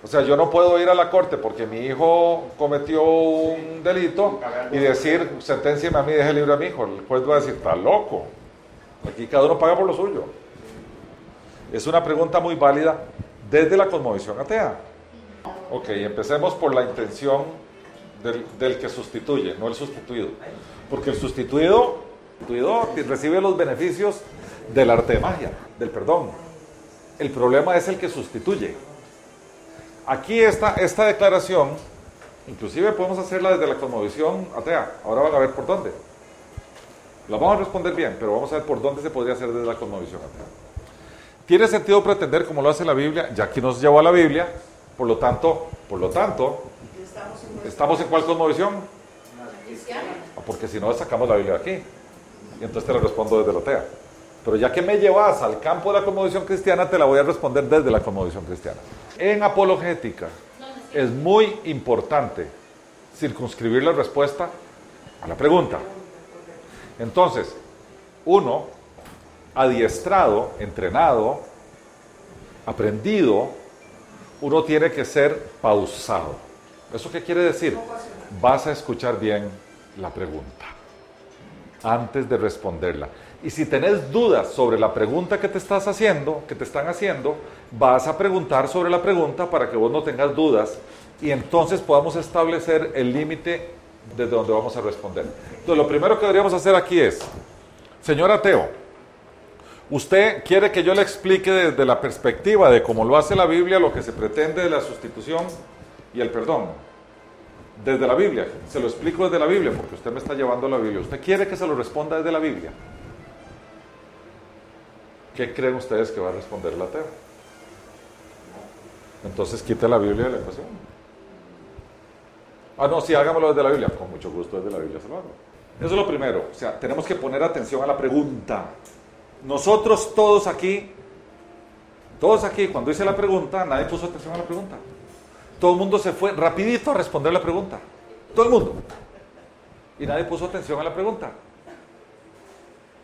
O sea, yo no puedo ir a la corte porque mi hijo cometió un delito y decir, sentenciame a mí, deje libre a mi hijo. El juez va a decir, está loco. Aquí cada uno paga por lo suyo. Es una pregunta muy válida desde la cosmovisión atea. Ok, empecemos por la intención del, que sustituye, no el sustituido. Porque el sustituido, sustituido recibe los beneficios del arte de magia, del perdón. El problema es el que sustituye. Aquí esta, esta declaración, inclusive podemos hacerla desde la cosmovisión atea. Ahora van a ver por dónde. La vamos a responder bien, pero vamos a ver por dónde se podría hacer desde la cosmovisión atea. Tiene sentido pretender, como lo hace la Biblia, ya que nos llevó a la Biblia, por lo tanto, por lo tanto, ¿estamos en cuál cosmovisión? Ah, Porque si no, sacamos la Biblia de aquí. Y entonces te la respondo desde la atea. Pero ya que me llevas al campo de la cosmovisión cristiana, te la voy a responder desde la cosmovisión cristiana. En apologética es muy importante circunscribir la respuesta a la pregunta. Entonces, uno, adiestrado, entrenado, aprendido, uno tiene que ser pausado. ¿Eso qué quiere decir? Vas a escuchar bien la pregunta antes de responderla. Y si tenés dudas sobre la pregunta que te estás haciendo, que te están haciendo, vas a preguntar sobre la pregunta para que vos no tengas dudas y entonces podamos establecer el límite desde donde vamos a responder. Entonces, lo primero que deberíamos hacer aquí es, señor ateo, usted quiere que yo le explique desde la perspectiva de cómo lo hace la Biblia lo que se pretende de la sustitución y el perdón. Desde la Biblia, se lo explico desde la Biblia porque usted me está llevando a la Biblia. ¿Usted quiere que se lo responda desde la Biblia? ¿Qué creen ustedes que va a responder el ateo? Entonces quite la Biblia de la ecuación. Ah, no, sí, hágamelo desde la Biblia. Con mucho gusto desde la Biblia se. Eso es lo primero. O sea, tenemos que poner atención a la pregunta. Nosotros todos aquí, todos aquí, cuando hice la pregunta, nadie puso atención a la pregunta. Todo el mundo se fue rapidito a responder la pregunta. Todo el mundo. Y nadie puso atención a la pregunta.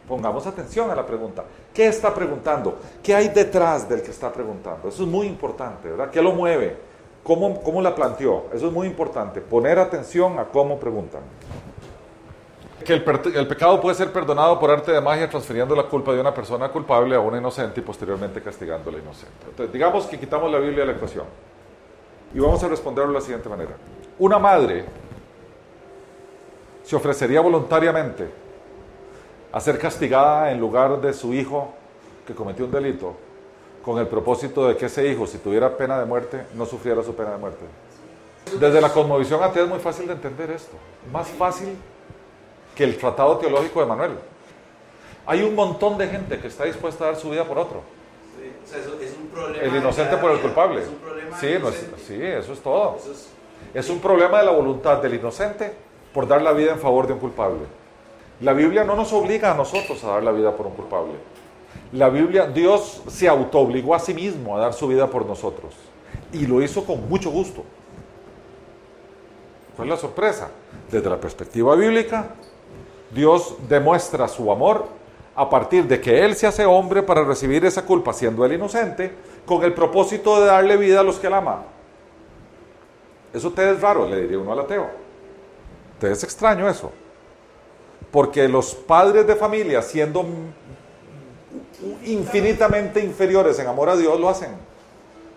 Pongamos atención a la pregunta. ¿Qué está preguntando? ¿Qué hay detrás del que está preguntando? Eso es muy importante, ¿verdad? ¿Qué lo mueve? ¿Cómo, cómo la planteó? Eso es muy importante. Poner atención a cómo preguntan. Que el, el, pecado puede ser perdonado por arte de magia transfiriendo la culpa de una persona culpable a una inocente y posteriormente castigando a la inocente. Entonces, digamos que quitamos la Biblia de la ecuación. Y vamos a responderlo de la siguiente manera. Una madre se ofrecería voluntariamente a ser castigada en lugar de su hijo que cometió un delito, con el propósito de que ese hijo, si tuviera pena de muerte, no sufriera su pena de muerte. Desde la cosmovisión atea es muy fácil de entender esto. Más fácil que el tratado teológico de Manuel. Hay un montón de gente que está dispuesta a dar su vida por otro. Sí, o sea, eso es un problema El inocente por el culpable. Es un problema Sí, no es- sí, eso es todo. Eso es- Es un problema de la voluntad del inocente por dar la vida en favor de un culpable. La Biblia no nos obliga a nosotros a dar la vida por un culpable. La Biblia, Dios se autoobligó a sí mismo a dar su vida por nosotros. Y lo hizo con mucho gusto. ¿Cuál es la sorpresa? Desde la perspectiva bíblica, Dios demuestra su amor a partir de que Él se hace hombre para recibir esa culpa siendo Él inocente, con el propósito de darle vida a los que Él ama. Eso te es raro, le diría uno al ateo. Te es extraño eso. Porque los padres de familia, siendo infinitamente inferiores en amor a Dios, lo hacen.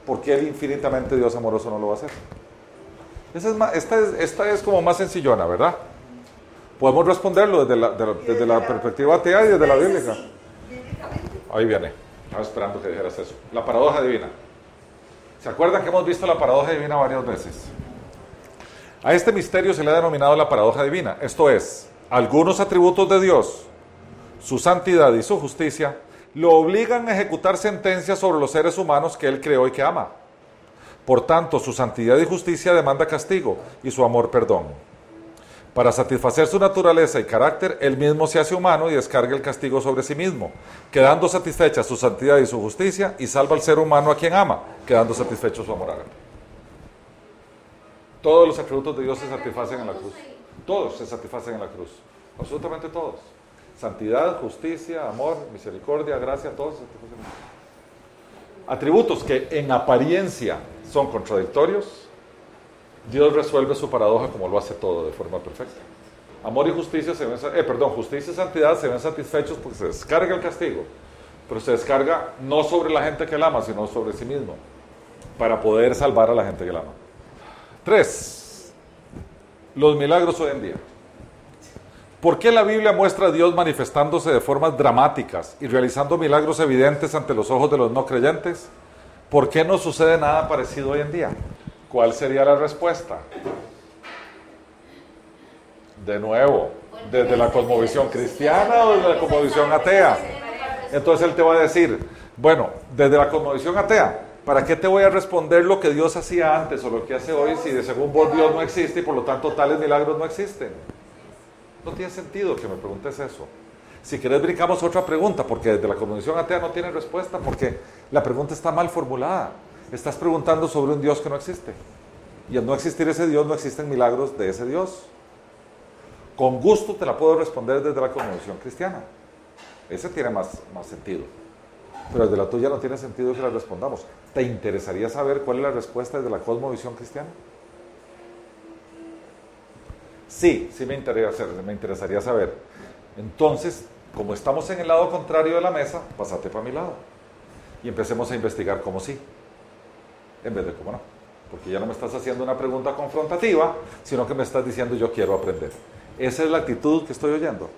¿Por qué el infinitamente Dios amoroso no lo va a hacer? Esa es más- esta, es, esta es como más sencillona, ¿verdad? Podemos responderlo desde la, de la- desde la perspectiva atea y desde la bíblica. Ahí viene. Estaba esperando que dijeras eso. La paradoja divina. ¿Se acuerdan que hemos visto la paradoja divina varias veces? A este misterio se le ha denominado la paradoja divina. Esto es, algunos atributos de Dios, su santidad y su justicia, lo obligan a ejecutar sentencias sobre los seres humanos que Él creó y que ama. Por tanto, su santidad y justicia demanda castigo y su amor perdón. Para satisfacer su naturaleza y carácter, Él mismo se hace humano y descarga el castigo sobre sí mismo, quedando satisfecha su santidad y su justicia y salva al ser humano a quien ama, quedando satisfecho su amor. Todos los atributos de Dios se satisfacen en la cruz. Todos se satisfacen en la cruz. Absolutamente todos. Santidad, justicia, amor, misericordia, gracia, todos se satisfacen en la cruz. Atributos que en apariencia son contradictorios, Dios resuelve su paradoja como lo hace todo de forma perfecta. Amor y justicia se ven, eh, perdón, justicia y santidad se ven satisfechos porque se descarga el castigo, pero se descarga no sobre la gente que él ama, sino sobre sí mismo, para poder salvar a la gente que él ama. Tres, los milagros hoy en día. ¿Por qué la Biblia muestra a Dios manifestándose de formas dramáticas y realizando milagros evidentes ante los ojos de los no creyentes? ¿Por qué no sucede nada parecido hoy en día? ¿Cuál sería la respuesta? De nuevo, desde la cosmovisión cristiana o desde la cosmovisión atea. Entonces él te va a decir, bueno, desde la cosmovisión atea, ¿para qué te voy a responder lo que Dios hacía antes o lo que hace hoy si de según vos Dios no existe y por lo tanto tales milagros no existen? No tiene sentido que me preguntes eso. Si querés brincamos otra pregunta, porque desde la cosmovisión atea no tiene respuesta, porque la pregunta está mal formulada. Estás preguntando sobre un Dios que no existe. Y al no existir ese Dios, no existen milagros de ese Dios. Con gusto te la puedo responder desde la cosmovisión cristiana. Ese tiene más, más sentido. Pero desde la tuya no tiene sentido que la respondamos. ¿Te interesaría saber cuál es la respuesta desde la cosmovisión cristiana? Sí, sí me interesaría, me interesaría saber. Entonces, como estamos en el lado contrario de la mesa, pasate para mi lado. Y empecemos a investigar cómo sí, en vez de cómo no. Porque ya no me estás haciendo una pregunta confrontativa, sino que me estás diciendo yo quiero aprender. Esa es la actitud que estoy oyendo.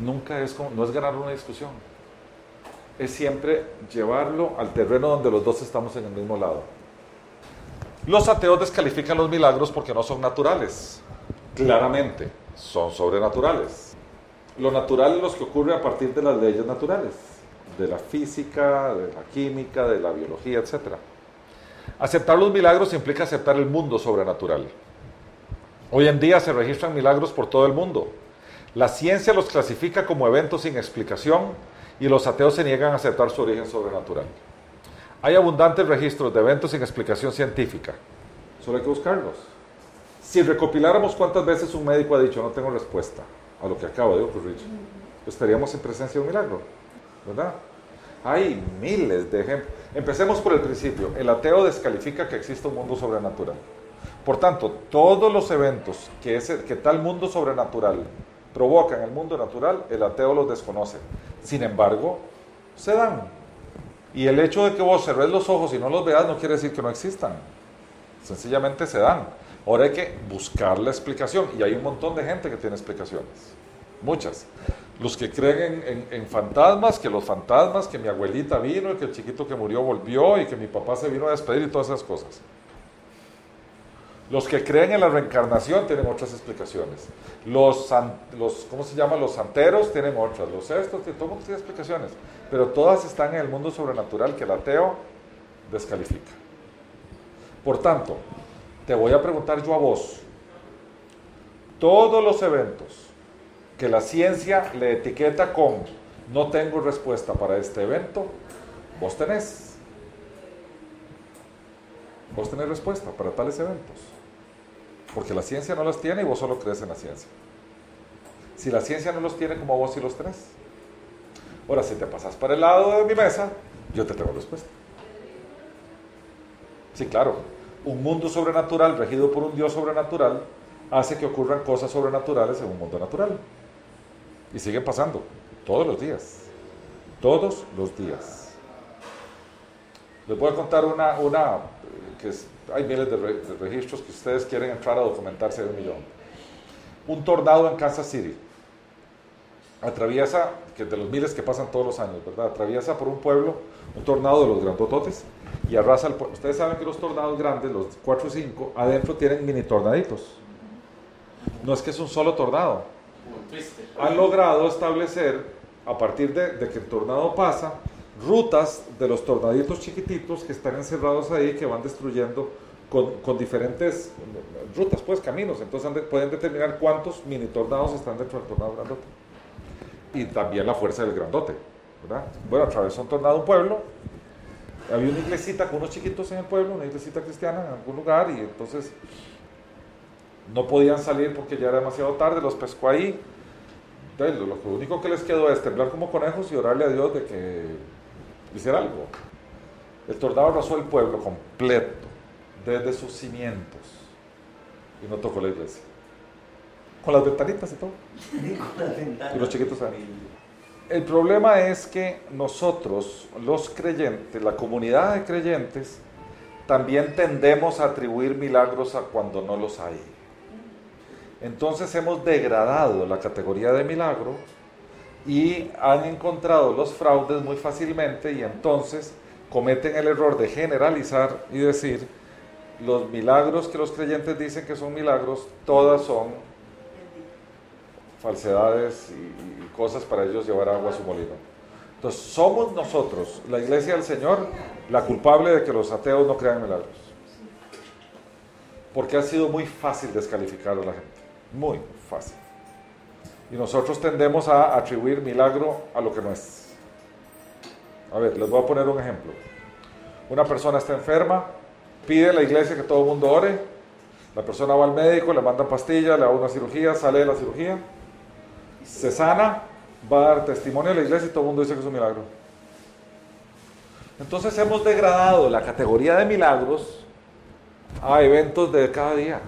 Nunca es como, no es ganar una discusión. Es siempre llevarlo al terreno donde los dos estamos en el mismo lado. Los ateos descalifican los milagros porque no son naturales. Claramente, son sobrenaturales. Lo natural es lo que ocurre a partir de las leyes naturales, de la física, de la química, de la biología, etc. Aceptar los milagros implica aceptar el mundo sobrenatural. Hoy en día se registran milagros por todo el mundo. La ciencia los clasifica como eventos sin explicación y los ateos se niegan a aceptar su origen sobrenatural. Hay abundantes registros de eventos sin explicación científica. Solo hay que buscarlos. Si recopiláramos cuántas veces un médico ha dicho no tengo respuesta a lo que acaba de ocurrir, estaríamos en presencia de un milagro, ¿verdad? Hay miles de ejemplos. Empecemos por el principio. El ateo descalifica que exista un mundo sobrenatural. Por tanto, todos los eventos que, ese, que tal mundo sobrenatural provoca en el mundo natural, el ateo los desconoce. Sin embargo, se dan. Y el hecho de que vos cerres los ojos y no los veas no quiere decir que no existan. Sencillamente se dan. Ahora hay que buscar la explicación y hay un montón de gente que tiene explicaciones, muchas. Los que creen en, en, fantasmas, que los fantasmas, que mi abuelita vino, y que el chiquito que murió volvió y que mi papá se vino a despedir y todas esas cosas. Los que creen en la reencarnación tienen otras explicaciones. Los, los ¿cómo se llama? Los santeros tienen otras. Los estos, todo mundo tiene explicaciones. Pero todas están en el mundo sobrenatural que el ateo descalifica. Por tanto, te voy a preguntar yo a vos, todos los eventos que la ciencia le etiqueta con no tengo respuesta para este evento, vos tenés. Vos tenés respuesta para tales eventos. Porque la ciencia no los tiene y vos solo crees en la ciencia. Si la ciencia no los tiene, como vos sí los tenés. Ahora, si te pasas para el lado de mi mesa, yo te tengo respuesta. Sí, claro, un mundo sobrenatural regido por un Dios sobrenatural hace que ocurran cosas sobrenaturales en un mundo natural. Y siguen pasando todos los días. Todos los días. Les voy a contar una, una que hay miles de, de, registros que ustedes quieren entrar a documentarse de un millón. Un tornado en Kansas City. Atraviesa, que de los miles que pasan todos los años, ¿verdad? Atraviesa por un pueblo un tornado de los grandototes y arrasa el pueblo. Ustedes saben que los tornados grandes, los 4 o 5, adentro tienen mini tornaditos. No es que es un solo tornado. Han logrado establecer, a partir de, de que el tornado pasa, rutas de los tornaditos chiquititos que están encerrados ahí, que van destruyendo con, con diferentes rutas, pues caminos. Entonces pueden determinar cuántos mini tornados están dentro del tornado grandote. Y también la fuerza del grandote. ¿verdad? Bueno, atravesó un tornado un pueblo. Había una iglesita con unos chiquitos en el pueblo, una iglesita cristiana en algún lugar, y entonces no podían salir porque ya era demasiado tarde, los pescó ahí. Entonces, lo, lo único que les quedó es temblar como conejos y orarle a Dios de que hiciera algo. El tornado arrasó el pueblo completo, desde sus cimientos, y no tocó la iglesia. Con las ventanitas y todo. Y los chiquitos El problema es que nosotros, los creyentes, la comunidad de creyentes, también tendemos a atribuir milagros a cuando no los hay. Entonces hemos degradado la categoría de milagro y han encontrado los fraudes muy fácilmente y entonces cometen el error de generalizar y decir los milagros que los creyentes dicen que son milagros, todas son falsedades y, cosas para ellos llevar agua a su molino. Entonces, somos nosotros, la iglesia del Señor, la culpable de que los ateos no crean milagros. Porque ha sido muy fácil descalificar a la gente. Muy fácil. Y nosotros tendemos a atribuir milagro a lo que no es. A ver, les voy a poner un ejemplo. Una persona está enferma, pide a la iglesia que todo el mundo ore, la persona va al médico, le manda pastillas, le da una cirugía, sale de la cirugía, se sana, va a dar testimonio a la iglesia y todo el mundo dice que es un milagro. Entonces hemos degradado la categoría de milagros a eventos de cada día.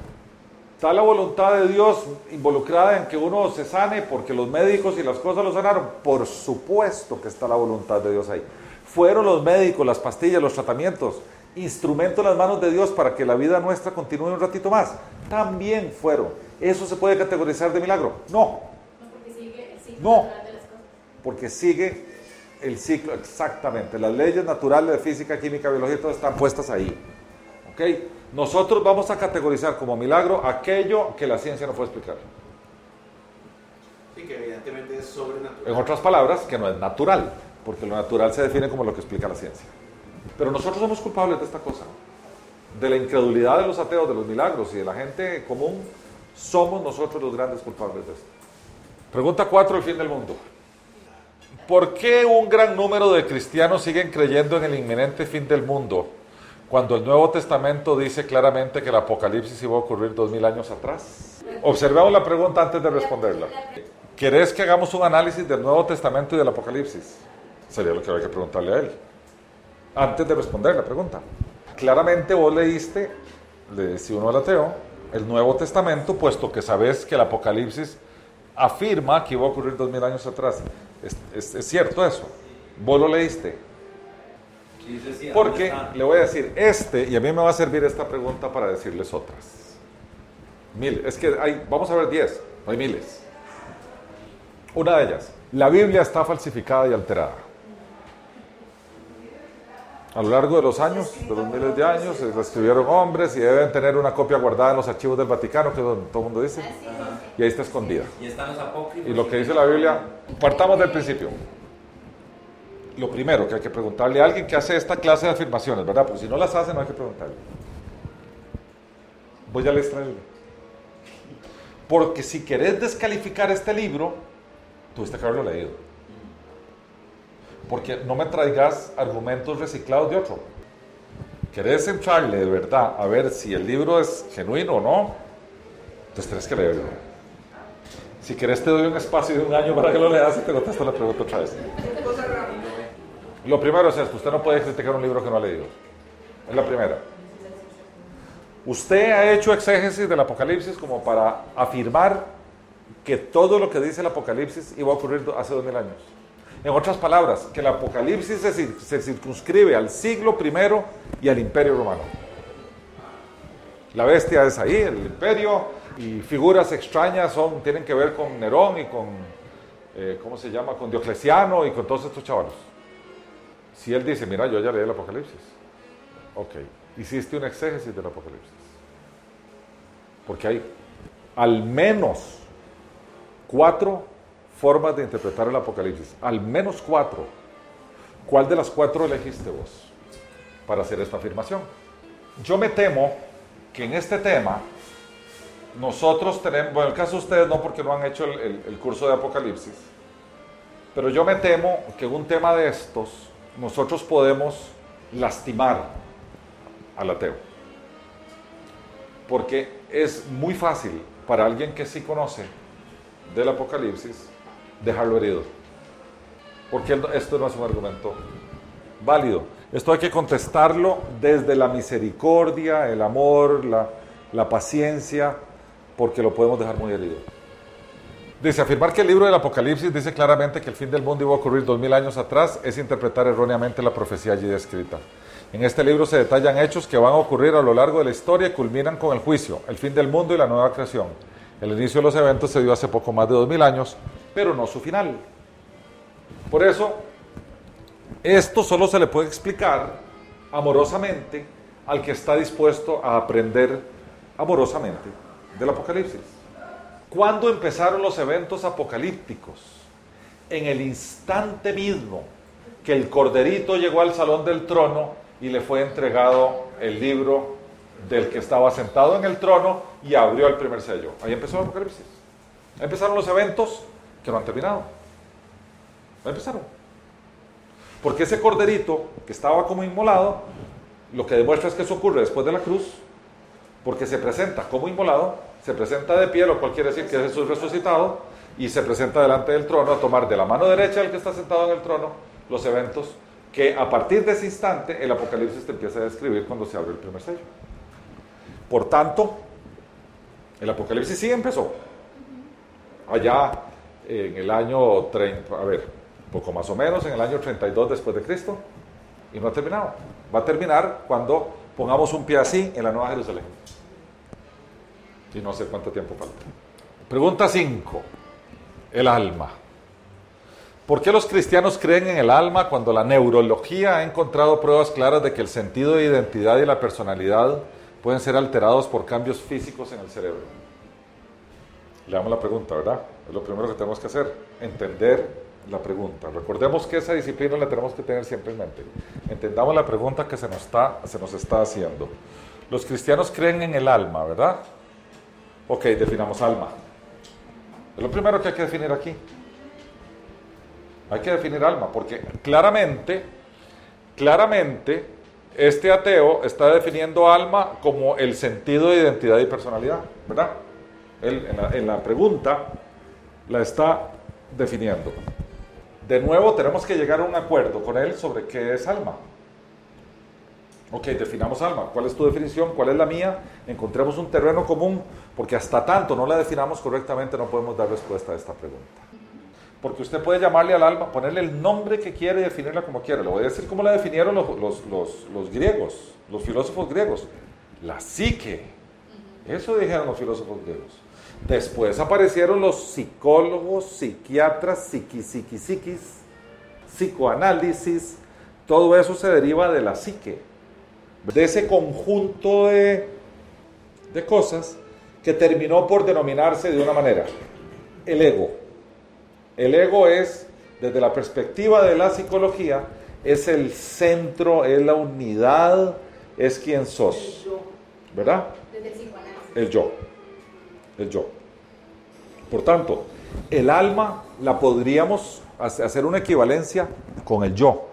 Está la voluntad de Dios involucrada en que uno se sane porque los médicos y las cosas lo sanaron. Por supuesto que está la voluntad de Dios ahí. Fueron los médicos, las pastillas, los tratamientos, instrumento en las manos de Dios para que la vida nuestra continúe un ratito más. También fueron. ¿Eso se puede categorizar de milagro? No. No, porque sigue el ciclo, exactamente. Las leyes naturales de física, química, biología, todas están puestas ahí. ¿Ok? Nosotros vamos a categorizar como milagro aquello que la ciencia no puede explicar. Sí, que evidentemente es sobrenatural. En otras palabras, que no es natural, porque lo natural se define como lo que explica la ciencia. Pero nosotros somos culpables de esta cosa, de la incredulidad de los ateos, de los milagros y de la gente común. Somos nosotros los grandes culpables de esto. Pregunta 4, el fin del mundo. ¿Por qué un gran número de cristianos siguen creyendo en el inminente fin del mundo cuando el Nuevo Testamento dice claramente que el Apocalipsis iba a ocurrir dos mil años atrás? Observemos la pregunta antes de responderla. ¿Querés que hagamos un análisis del Nuevo Testamento y del Apocalipsis? Sería lo que habría que preguntarle a él. Antes de responder la pregunta. Claramente vos leíste, le decía uno al ateo, el Nuevo Testamento, puesto que sabes que el Apocalipsis afirma que iba a ocurrir dos mil años atrás. Es, cierto eso. Vos lo leíste. Porque le voy a decir este, y a mí me va a servir esta pregunta para decirles otras. Mil, es que hay, vamos a ver diez, hay miles. Una de ellas, la Biblia está falsificada y alterada. A lo largo de los años, de los miles de años, se escribieron hombres y deben tener una copia guardada en los archivos del Vaticano, que es donde todo el mundo dice. Ah, y ahí está escondida. Y lo que dice la Biblia, partamos del principio. Lo primero que hay que preguntarle a alguien que hace esta clase de afirmaciones, ¿verdad? Porque si no las hace, no hay que preguntarle. Voy a leer Porque si querés descalificar este libro, tuviste que haberlo leído. Porque no me traigas argumentos reciclados de otro. ¿Querés entrarle de verdad a ver si el libro es genuino o no? Entonces tienes que leerlo. Si querés te doy un espacio de un año para que lo leas y te contesto la pregunta otra vez. Lo primero es esto, usted no puede criticar un libro que no ha leído. Es la primera. Usted ha hecho exégesis del Apocalipsis como para afirmar que todo lo que dice el Apocalipsis iba a ocurrir hace dos mil años. En otras palabras, que el Apocalipsis se, circunscribe al siglo primero y al imperio romano. La bestia es ahí, el imperio, y figuras extrañas son, tienen que ver con Nerón y con, eh, ¿cómo se llama?, con Diocleciano y con todos estos chavalos. Si él dice, mira, yo ya leí el Apocalipsis. Ok, hiciste un exégesis del Apocalipsis. Porque hay al menos cuatro formas de interpretar el Apocalipsis. Al menos cuatro. ¿Cuál de las cuatro elegiste vos para hacer esta afirmación? Yo me temo que en este tema nosotros tenemos, bueno, el caso de ustedes no porque no han hecho el, curso de Apocalipsis, pero yo me temo que en un tema de estos nosotros podemos lastimar al ateo. Porque es muy fácil para alguien que sí conoce del Apocalipsis dejarlo herido. Porque esto no es un argumento válido. Esto hay que contestarlo desde la misericordia, el amor, la, la paciencia, porque lo podemos dejar muy herido. Dice, afirmar que el libro del Apocalipsis dice claramente que el fin del mundo iba a ocurrir dos mil años atrás es interpretar erróneamente la profecía allí descrita. En este libro se detallan hechos que van a ocurrir a lo largo de la historia y culminan con el juicio, el fin del mundo y la nueva creación. El inicio de los eventos se dio hace poco más de dos mil años, pero no su final. Por eso, esto solo se le puede explicar amorosamente al que está dispuesto a aprender amorosamente del Apocalipsis. ¿Cuándo empezaron los eventos apocalípticos? En el instante mismo que el corderito llegó al salón del trono y le fue entregado el libro del que estaba sentado en el trono y abrió el primer sello. Ahí empezó el apocalipsis. Ahí empezaron los eventos que no han terminado. Ahí empezaron. Porque ese corderito que estaba como inmolado, lo que demuestra es que eso ocurre después de la cruz, porque se presenta como inmolado se presenta de pie, lo cual quiere decir que es Jesús resucitado, y se presenta delante del trono a tomar de la mano derecha del que está sentado en el trono los eventos que a partir de ese instante el Apocalipsis te empieza a describir cuando se abre el primer sello. Por tanto, el Apocalipsis sí empezó. Allá en el año 30, a ver, poco más o menos, en el año 32 después de Cristo, y no ha terminado. Va a terminar cuando pongamos un pie así en la Nueva Jerusalén y no sé cuánto tiempo falta. Pregunta 5. El alma. ¿Por qué los cristianos creen en el alma cuando la neurología ha encontrado pruebas claras de que el sentido de identidad y la personalidad pueden ser alterados por cambios físicos en el cerebro? Le damos la pregunta, ¿verdad? Es lo primero que tenemos que hacer, entender la pregunta. Recordemos que esa disciplina la tenemos que tener siempre en mente. Entendamos la pregunta que se nos está, se nos está haciendo. Los cristianos creen en el alma, ¿verdad? Ok, definamos alma. Es lo primero que hay que definir aquí. Hay que definir alma, porque claramente, claramente, este ateo está definiendo alma como el sentido de identidad y personalidad, ¿verdad? Él en la, pregunta la está definiendo. De nuevo, tenemos que llegar a un acuerdo con él sobre qué es alma. Ok, definamos alma. ¿Cuál es tu definición? ¿Cuál es la mía? Encontremos un terreno común, porque hasta tanto no la definamos correctamente no podemos dar respuesta a esta pregunta. Porque usted puede llamarle al alma, ponerle el nombre que quiere y definirla como quiere. Le voy a decir cómo la definieron los, los griegos, los filósofos griegos. La psique. Eso dijeron los filósofos griegos. Después aparecieron los psicólogos, psiquiatras, psiqui, psiqui, psiquis, psicoanálisis. Todo eso se deriva de la psique de ese conjunto de, de cosas que terminó por denominarse de una manera, el ego. El ego es, desde la perspectiva de la psicología, es el centro, es la unidad, es quien sos. ¿Verdad? el yo. El yo. Por tanto, el alma la podríamos hacer una equivalencia con el yo.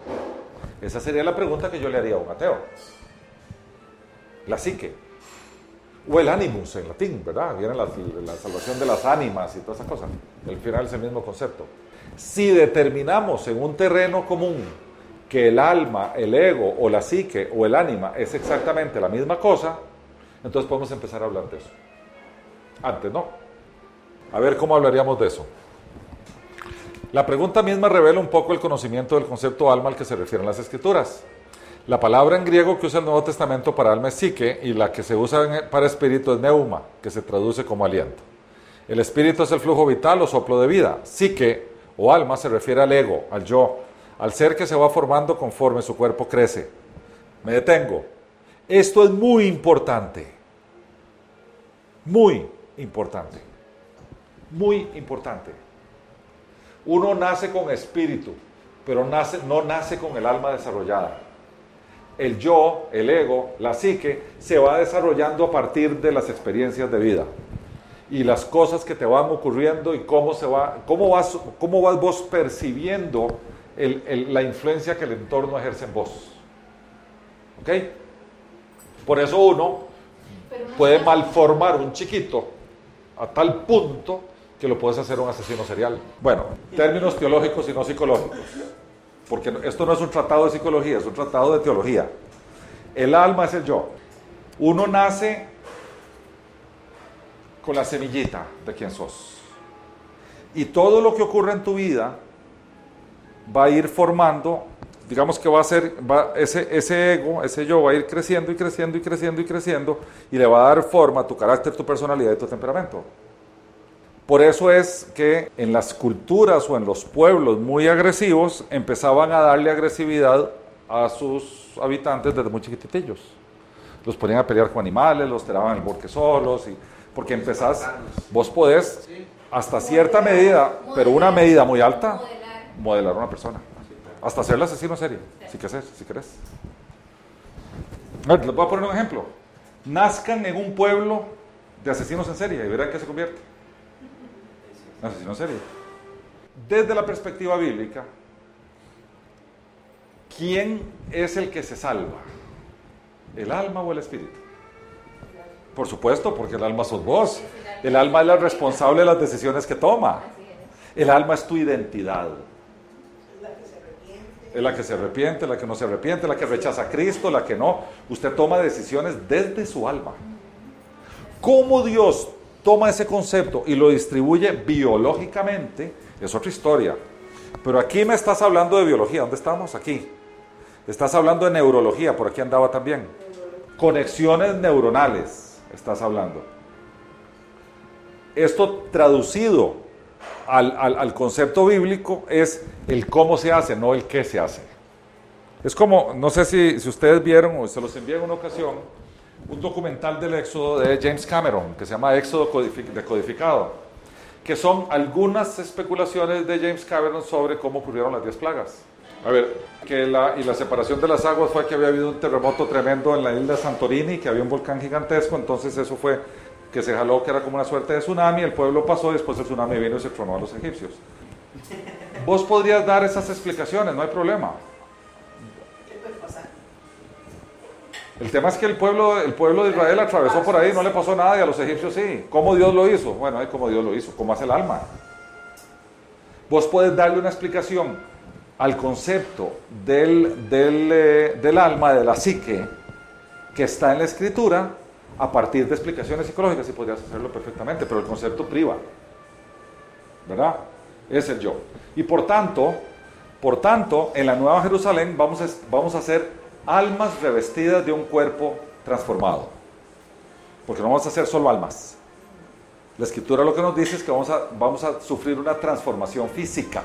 Esa sería la pregunta que yo le haría a un ateo la psique. O el animus en latín, ¿verdad? Viene la, la salvación de las ánimas y todas esas cosas. Al final es el mismo concepto. Si determinamos en un terreno común que el alma, el ego o la psique o el ánima es exactamente la misma cosa, entonces podemos empezar a hablar de eso. Antes no. A ver cómo hablaríamos de eso. La pregunta misma revela un poco el conocimiento del concepto alma al que se refieren las escrituras. La palabra en griego que usa el Nuevo Testamento para alma es psique y la que se usa para espíritu es neuma, que se traduce como aliento. El espíritu es el flujo vital o soplo de vida. Psique o alma se refiere al ego, al yo, al ser que se va formando conforme su cuerpo crece. Me detengo. Esto es muy importante. Muy importante. Muy importante. Uno nace con espíritu, pero no nace con el alma desarrollada el yo, el ego, la psique, se va desarrollando a partir de las experiencias de vida y las cosas que te van ocurriendo y cómo, se va, cómo, vas, cómo vas vos percibiendo la influencia que el entorno ejerce en vos. ¿Ok? Por eso uno puede malformar un chiquito a tal punto que lo puedes hacer un asesino serial. Bueno, términos teológicos y no psicológicos porque esto no es un tratado de psicología, es un tratado de teología. El alma es el yo. Uno nace con la semillita de quien sos. Y todo lo que ocurre en tu vida va a ir formando, digamos que va a ser, ese, ese ego, ese yo va a ir creciendo y creciendo y creciendo y creciendo y le va a dar forma a tu carácter, tu personalidad y tu temperamento. Por eso es que en las culturas o en los pueblos muy agresivos empezaban a darle agresividad a sus habitantes desde muy chiquititillos. Los ponían a pelear con animales, los tiraban en el bosque solos, y, porque empezás, vos podés hasta cierta medida, pero una medida muy alta, modelar a una persona. Hasta ser el asesino en serie, si querés. Si querés. Les voy a poner un ejemplo. Nazcan en un pueblo de asesinos en serie y verán qué se convierte asesino serio. Desde la perspectiva bíblica, ¿quién es el que se salva? ¿El alma o el espíritu? Por supuesto, porque el alma sos vos. El alma es la responsable de las decisiones que toma. El alma es tu identidad. Es la que se arrepiente, la que no se arrepiente, la que rechaza a Cristo, la que no. Usted toma decisiones desde su alma. ¿Cómo Dios toma ese concepto y lo distribuye biológicamente, es otra historia. Pero aquí me estás hablando de biología, ¿dónde estamos? Aquí. Estás hablando de neurología, por aquí andaba también. Conexiones neuronales, estás hablando. Esto traducido al, al, concepto bíblico es el cómo se hace, no el qué se hace. Es como, no sé si, si ustedes vieron o se los envié en una ocasión, un documental del Éxodo de James Cameron que se llama Éxodo decodificado, que son algunas especulaciones de James Cameron sobre cómo ocurrieron las 10 plagas. A ver, que la, y la separación de las aguas fue que había habido un terremoto tremendo en la isla Santorini, que había un volcán gigantesco, entonces eso fue que se jaló, que era como una suerte de tsunami, el pueblo pasó, y después el tsunami vino y se tronó a los egipcios. Vos podrías dar esas explicaciones, no hay problema. El tema es que el pueblo, el pueblo de Israel atravesó por ahí, no le pasó nada y a los egipcios sí. ¿Cómo Dios lo hizo? Bueno, ahí como Dios lo hizo, ¿cómo hace el alma? Vos puedes darle una explicación al concepto del, del, eh, del alma, de la psique, que está en la escritura, a partir de explicaciones psicológicas, y podrías hacerlo perfectamente, pero el concepto priva, ¿verdad? Es el yo. Y por tanto, por tanto, en la Nueva Jerusalén vamos a, vamos a hacer almas revestidas de un cuerpo transformado. Porque no vamos a ser solo almas. La escritura lo que nos dice es que vamos a, vamos a sufrir una transformación física.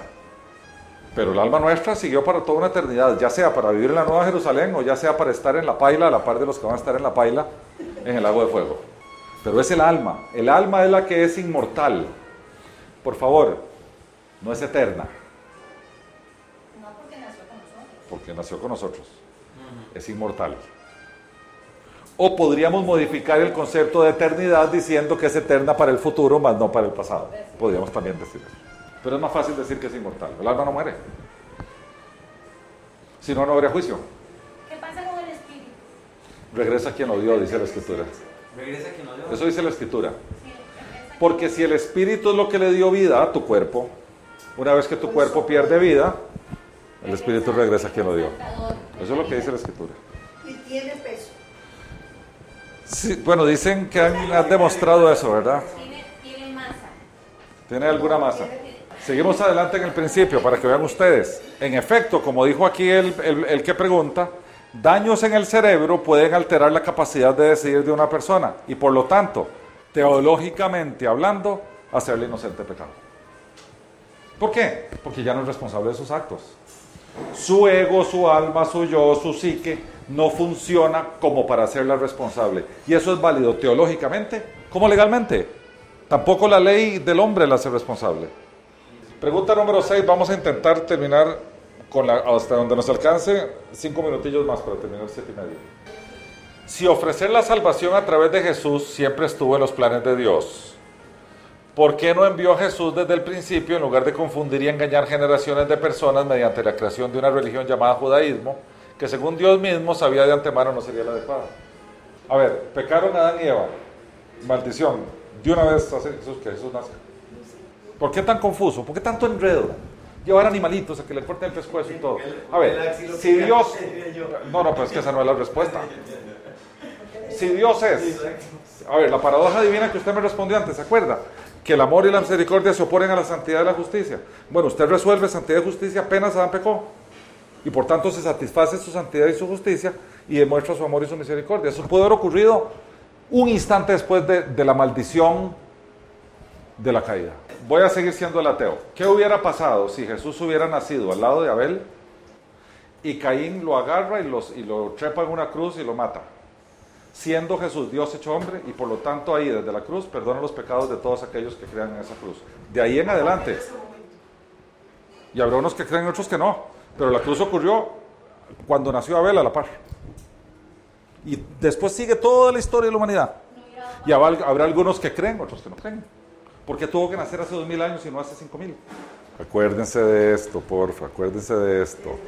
Pero el alma nuestra siguió para toda una eternidad, ya sea para vivir en la Nueva Jerusalén o ya sea para estar en la paila, a la par de los que van a estar en la paila en el lago de fuego. Pero es el alma. El alma es la que es inmortal. Por favor, no es eterna. No porque nació con nosotros. Porque nació con nosotros es inmortal. O podríamos modificar el concepto de eternidad diciendo que es eterna para el futuro, más no para el pasado. Podríamos también decir eso. Pero es más fácil decir que es inmortal. El alma no muere. Si no, no habría juicio. ¿Qué pasa con el espíritu? Regresa quien lo dio, dice la escritura. Regresa quien lo dio. Eso dice la escritura. Porque si el espíritu es lo que le dio vida a tu cuerpo, una vez que tu cuerpo pierde vida, el espíritu regresa a quien lo dio. Eso es lo que dice la escritura. Y tiene peso. Sí, bueno, dicen que han, han demostrado eso, ¿verdad? Tiene, tiene masa. ¿Tiene alguna masa? Seguimos adelante en el principio para que vean ustedes. En efecto, como dijo aquí el, el, el, que pregunta, daños en el cerebro pueden alterar la capacidad de decidir de una persona y por lo tanto, teológicamente hablando, hacerle inocente pecado. ¿Por qué? Porque ya no es responsable de sus actos. Su ego, su alma, su yo, su psique no funciona como para hacerla responsable. Y eso es válido teológicamente como legalmente. Tampoco la ley del hombre la hace responsable. Pregunta número 6. Vamos a intentar terminar con la, hasta donde nos alcance. Cinco minutillos más para terminar siete y medio. Si ofrecer la salvación a través de Jesús siempre estuvo en los planes de Dios, ¿Por qué no envió a Jesús desde el principio en lugar de confundir y engañar generaciones de personas mediante la creación de una religión llamada judaísmo, que según Dios mismo sabía de antemano no sería la adecuada? A ver, pecaron Adán y Eva. Maldición. De una vez hace Jesús que Jesús nazca. ¿Por qué tan confuso? ¿Por qué tanto enredo? Llevar animalitos a que le corten el pescuezo y todo. A ver, si Dios... No, no, pero es que esa no es la respuesta. Si Dios es... A ver, la paradoja divina que usted me respondió antes, ¿se acuerda? Que el amor y la misericordia se oponen a la santidad y la justicia. Bueno, usted resuelve santidad y justicia apenas Adán pecó. Y por tanto se satisface su santidad y su justicia y demuestra su amor y su misericordia. Eso puede haber ocurrido un instante después de, de la maldición de la caída. Voy a seguir siendo el ateo. ¿Qué hubiera pasado si Jesús hubiera nacido al lado de Abel y Caín lo agarra y, los, y lo trepa en una cruz y lo mata? Siendo Jesús Dios hecho hombre y por lo tanto ahí desde la cruz perdona los pecados de todos aquellos que crean en esa cruz. De ahí en adelante. Y habrá unos que creen otros que no. Pero la cruz ocurrió cuando nació Abel a la par. Y después sigue toda la historia de la humanidad. Y habrá, habrá algunos que creen, otros que no creen. Porque tuvo que nacer hace dos mil años y no hace cinco mil. Acuérdense de esto, porfa, acuérdense de esto.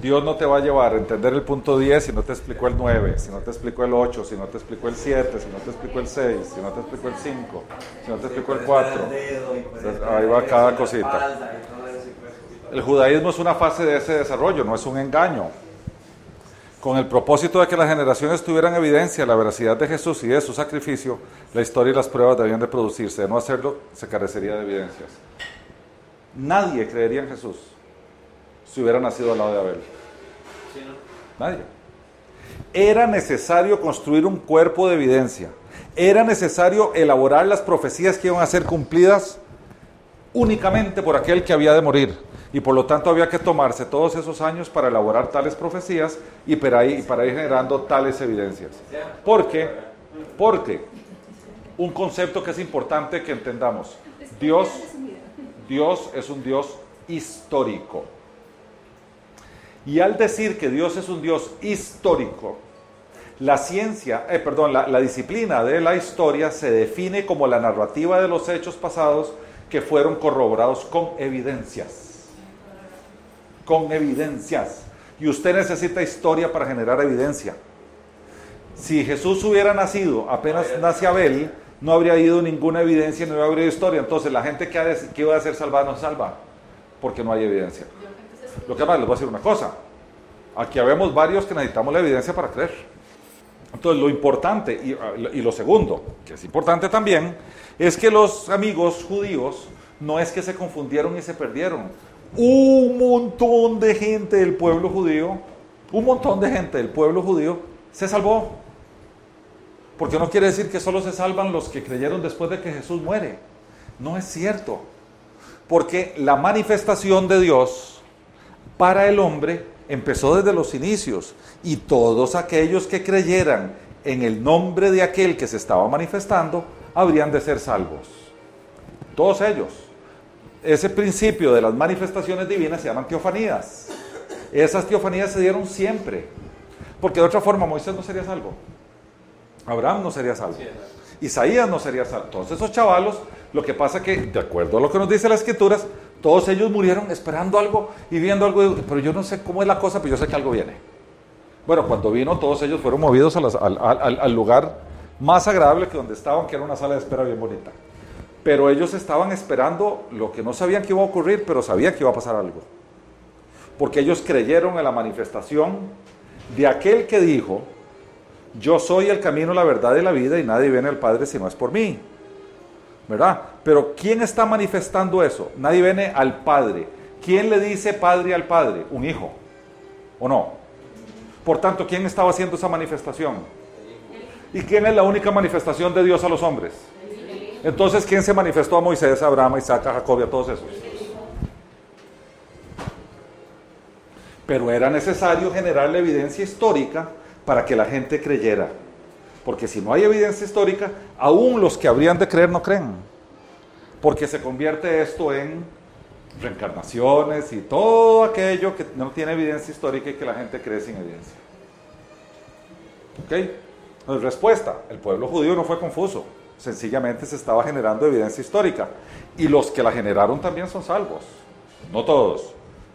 Dios no te va a llevar a entender el punto 10 si no te explicó el 9, si no te explicó el 8, si no te explicó el 7, si no te explicó el 6, si no te explicó el 5, si no te explicó el 4. Ahí va cada cosita. El judaísmo es una fase de ese desarrollo, no es un engaño. Con el propósito de que las generaciones tuvieran evidencia de la veracidad de Jesús y de su sacrificio, la historia y las pruebas debían de producirse. De no hacerlo, se carecería de evidencias. Nadie creería en Jesús si hubiera nacido al lado de Abel. Nadie. Era necesario construir un cuerpo de evidencia. Era necesario elaborar las profecías que iban a ser cumplidas únicamente por aquel que había de morir. Y por lo tanto había que tomarse todos esos años para elaborar tales profecías y para ir, para ir generando tales evidencias. ¿Por qué? Porque un concepto que es importante que entendamos. Dios, Dios es un Dios histórico. Y al decir que Dios es un Dios histórico, la ciencia, eh, perdón, la, la disciplina de la historia se define como la narrativa de los hechos pasados que fueron corroborados con evidencias. Con evidencias. Y usted necesita historia para generar evidencia. Si Jesús hubiera nacido apenas nace Abel, no habría habido ninguna evidencia, no habría habido historia. Entonces la gente que, ha de- que iba a ser salvada no salva, porque no hay evidencia. Lo que más les voy a decir una cosa. Aquí habemos varios que necesitamos la evidencia para creer. Entonces, lo importante y, y lo segundo, que es importante también, es que los amigos judíos no es que se confundieron y se perdieron. Un montón de gente del pueblo judío, un montón de gente del pueblo judío se salvó. Porque no quiere decir que solo se salvan los que creyeron después de que Jesús muere. No es cierto. Porque la manifestación de Dios para el hombre empezó desde los inicios y todos aquellos que creyeran en el nombre de aquel que se estaba manifestando habrían de ser salvos. Todos ellos. Ese principio de las manifestaciones divinas se llaman teofanías. Esas teofanías se dieron siempre. Porque de otra forma Moisés no sería salvo. Abraham no sería salvo. Isaías no sería salvo. Todos esos chavalos, lo que pasa que, de acuerdo a lo que nos dice las escrituras, todos ellos murieron esperando algo y viendo algo, pero yo no sé cómo es la cosa, pero yo sé que algo viene. Bueno, cuando vino, todos ellos fueron movidos al- al lugar más agradable que donde estaban, que era una sala de espera bien bonita. Pero ellos estaban esperando lo que no sabían que iba a ocurrir, pero sabían que iba a pasar algo. Porque ellos creyeron en la manifestación de aquel que dijo, yo soy el camino, la verdad y la vida y nadie viene al Padre si no es por mí. ¿Verdad? Pero ¿quién está manifestando eso? Nadie viene al Padre. ¿Quién le dice Padre al Padre? Un hijo. ¿O no? Por tanto, ¿quién estaba haciendo esa manifestación? ¿Y quién es la única manifestación de Dios a los hombres? Entonces, ¿quién se manifestó a Moisés, a Abraham, a Isaac, a Jacob y a todos esos? Pero era necesario generar la evidencia histórica para que la gente creyera. Porque si no hay evidencia histórica, aún los que habrían de creer no creen. Porque se convierte esto en reencarnaciones y todo aquello que no tiene evidencia histórica y que la gente cree sin evidencia. ¿Ok? Entonces, respuesta, el pueblo judío no fue confuso, sencillamente se estaba generando evidencia histórica. Y los que la generaron también son salvos, no todos,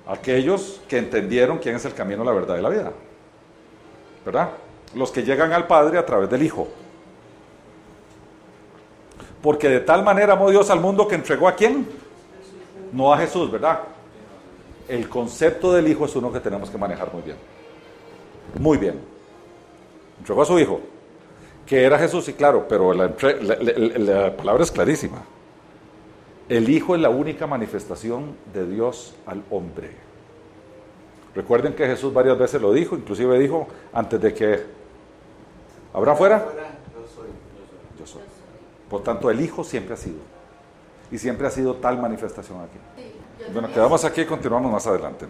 aquellos que entendieron quién es el camino, la verdad y la vida. ¿Verdad? Los que llegan al Padre a través del Hijo. Porque de tal manera amó Dios al mundo que entregó a quién? No a Jesús, ¿verdad? El concepto del Hijo es uno que tenemos que manejar muy bien. Muy bien. Entregó a su Hijo, que era Jesús, y claro, pero la, la palabra es clarísima. El Hijo es la única manifestación de Dios al hombre. Recuerden que Jesús varias veces lo dijo, inclusive dijo antes de que habrá fuera, Yo soy. yo soy. Por tanto, el Hijo siempre ha sido. Y siempre ha sido tal manifestación aquí. Bueno, quedamos aquí y continuamos más adelante.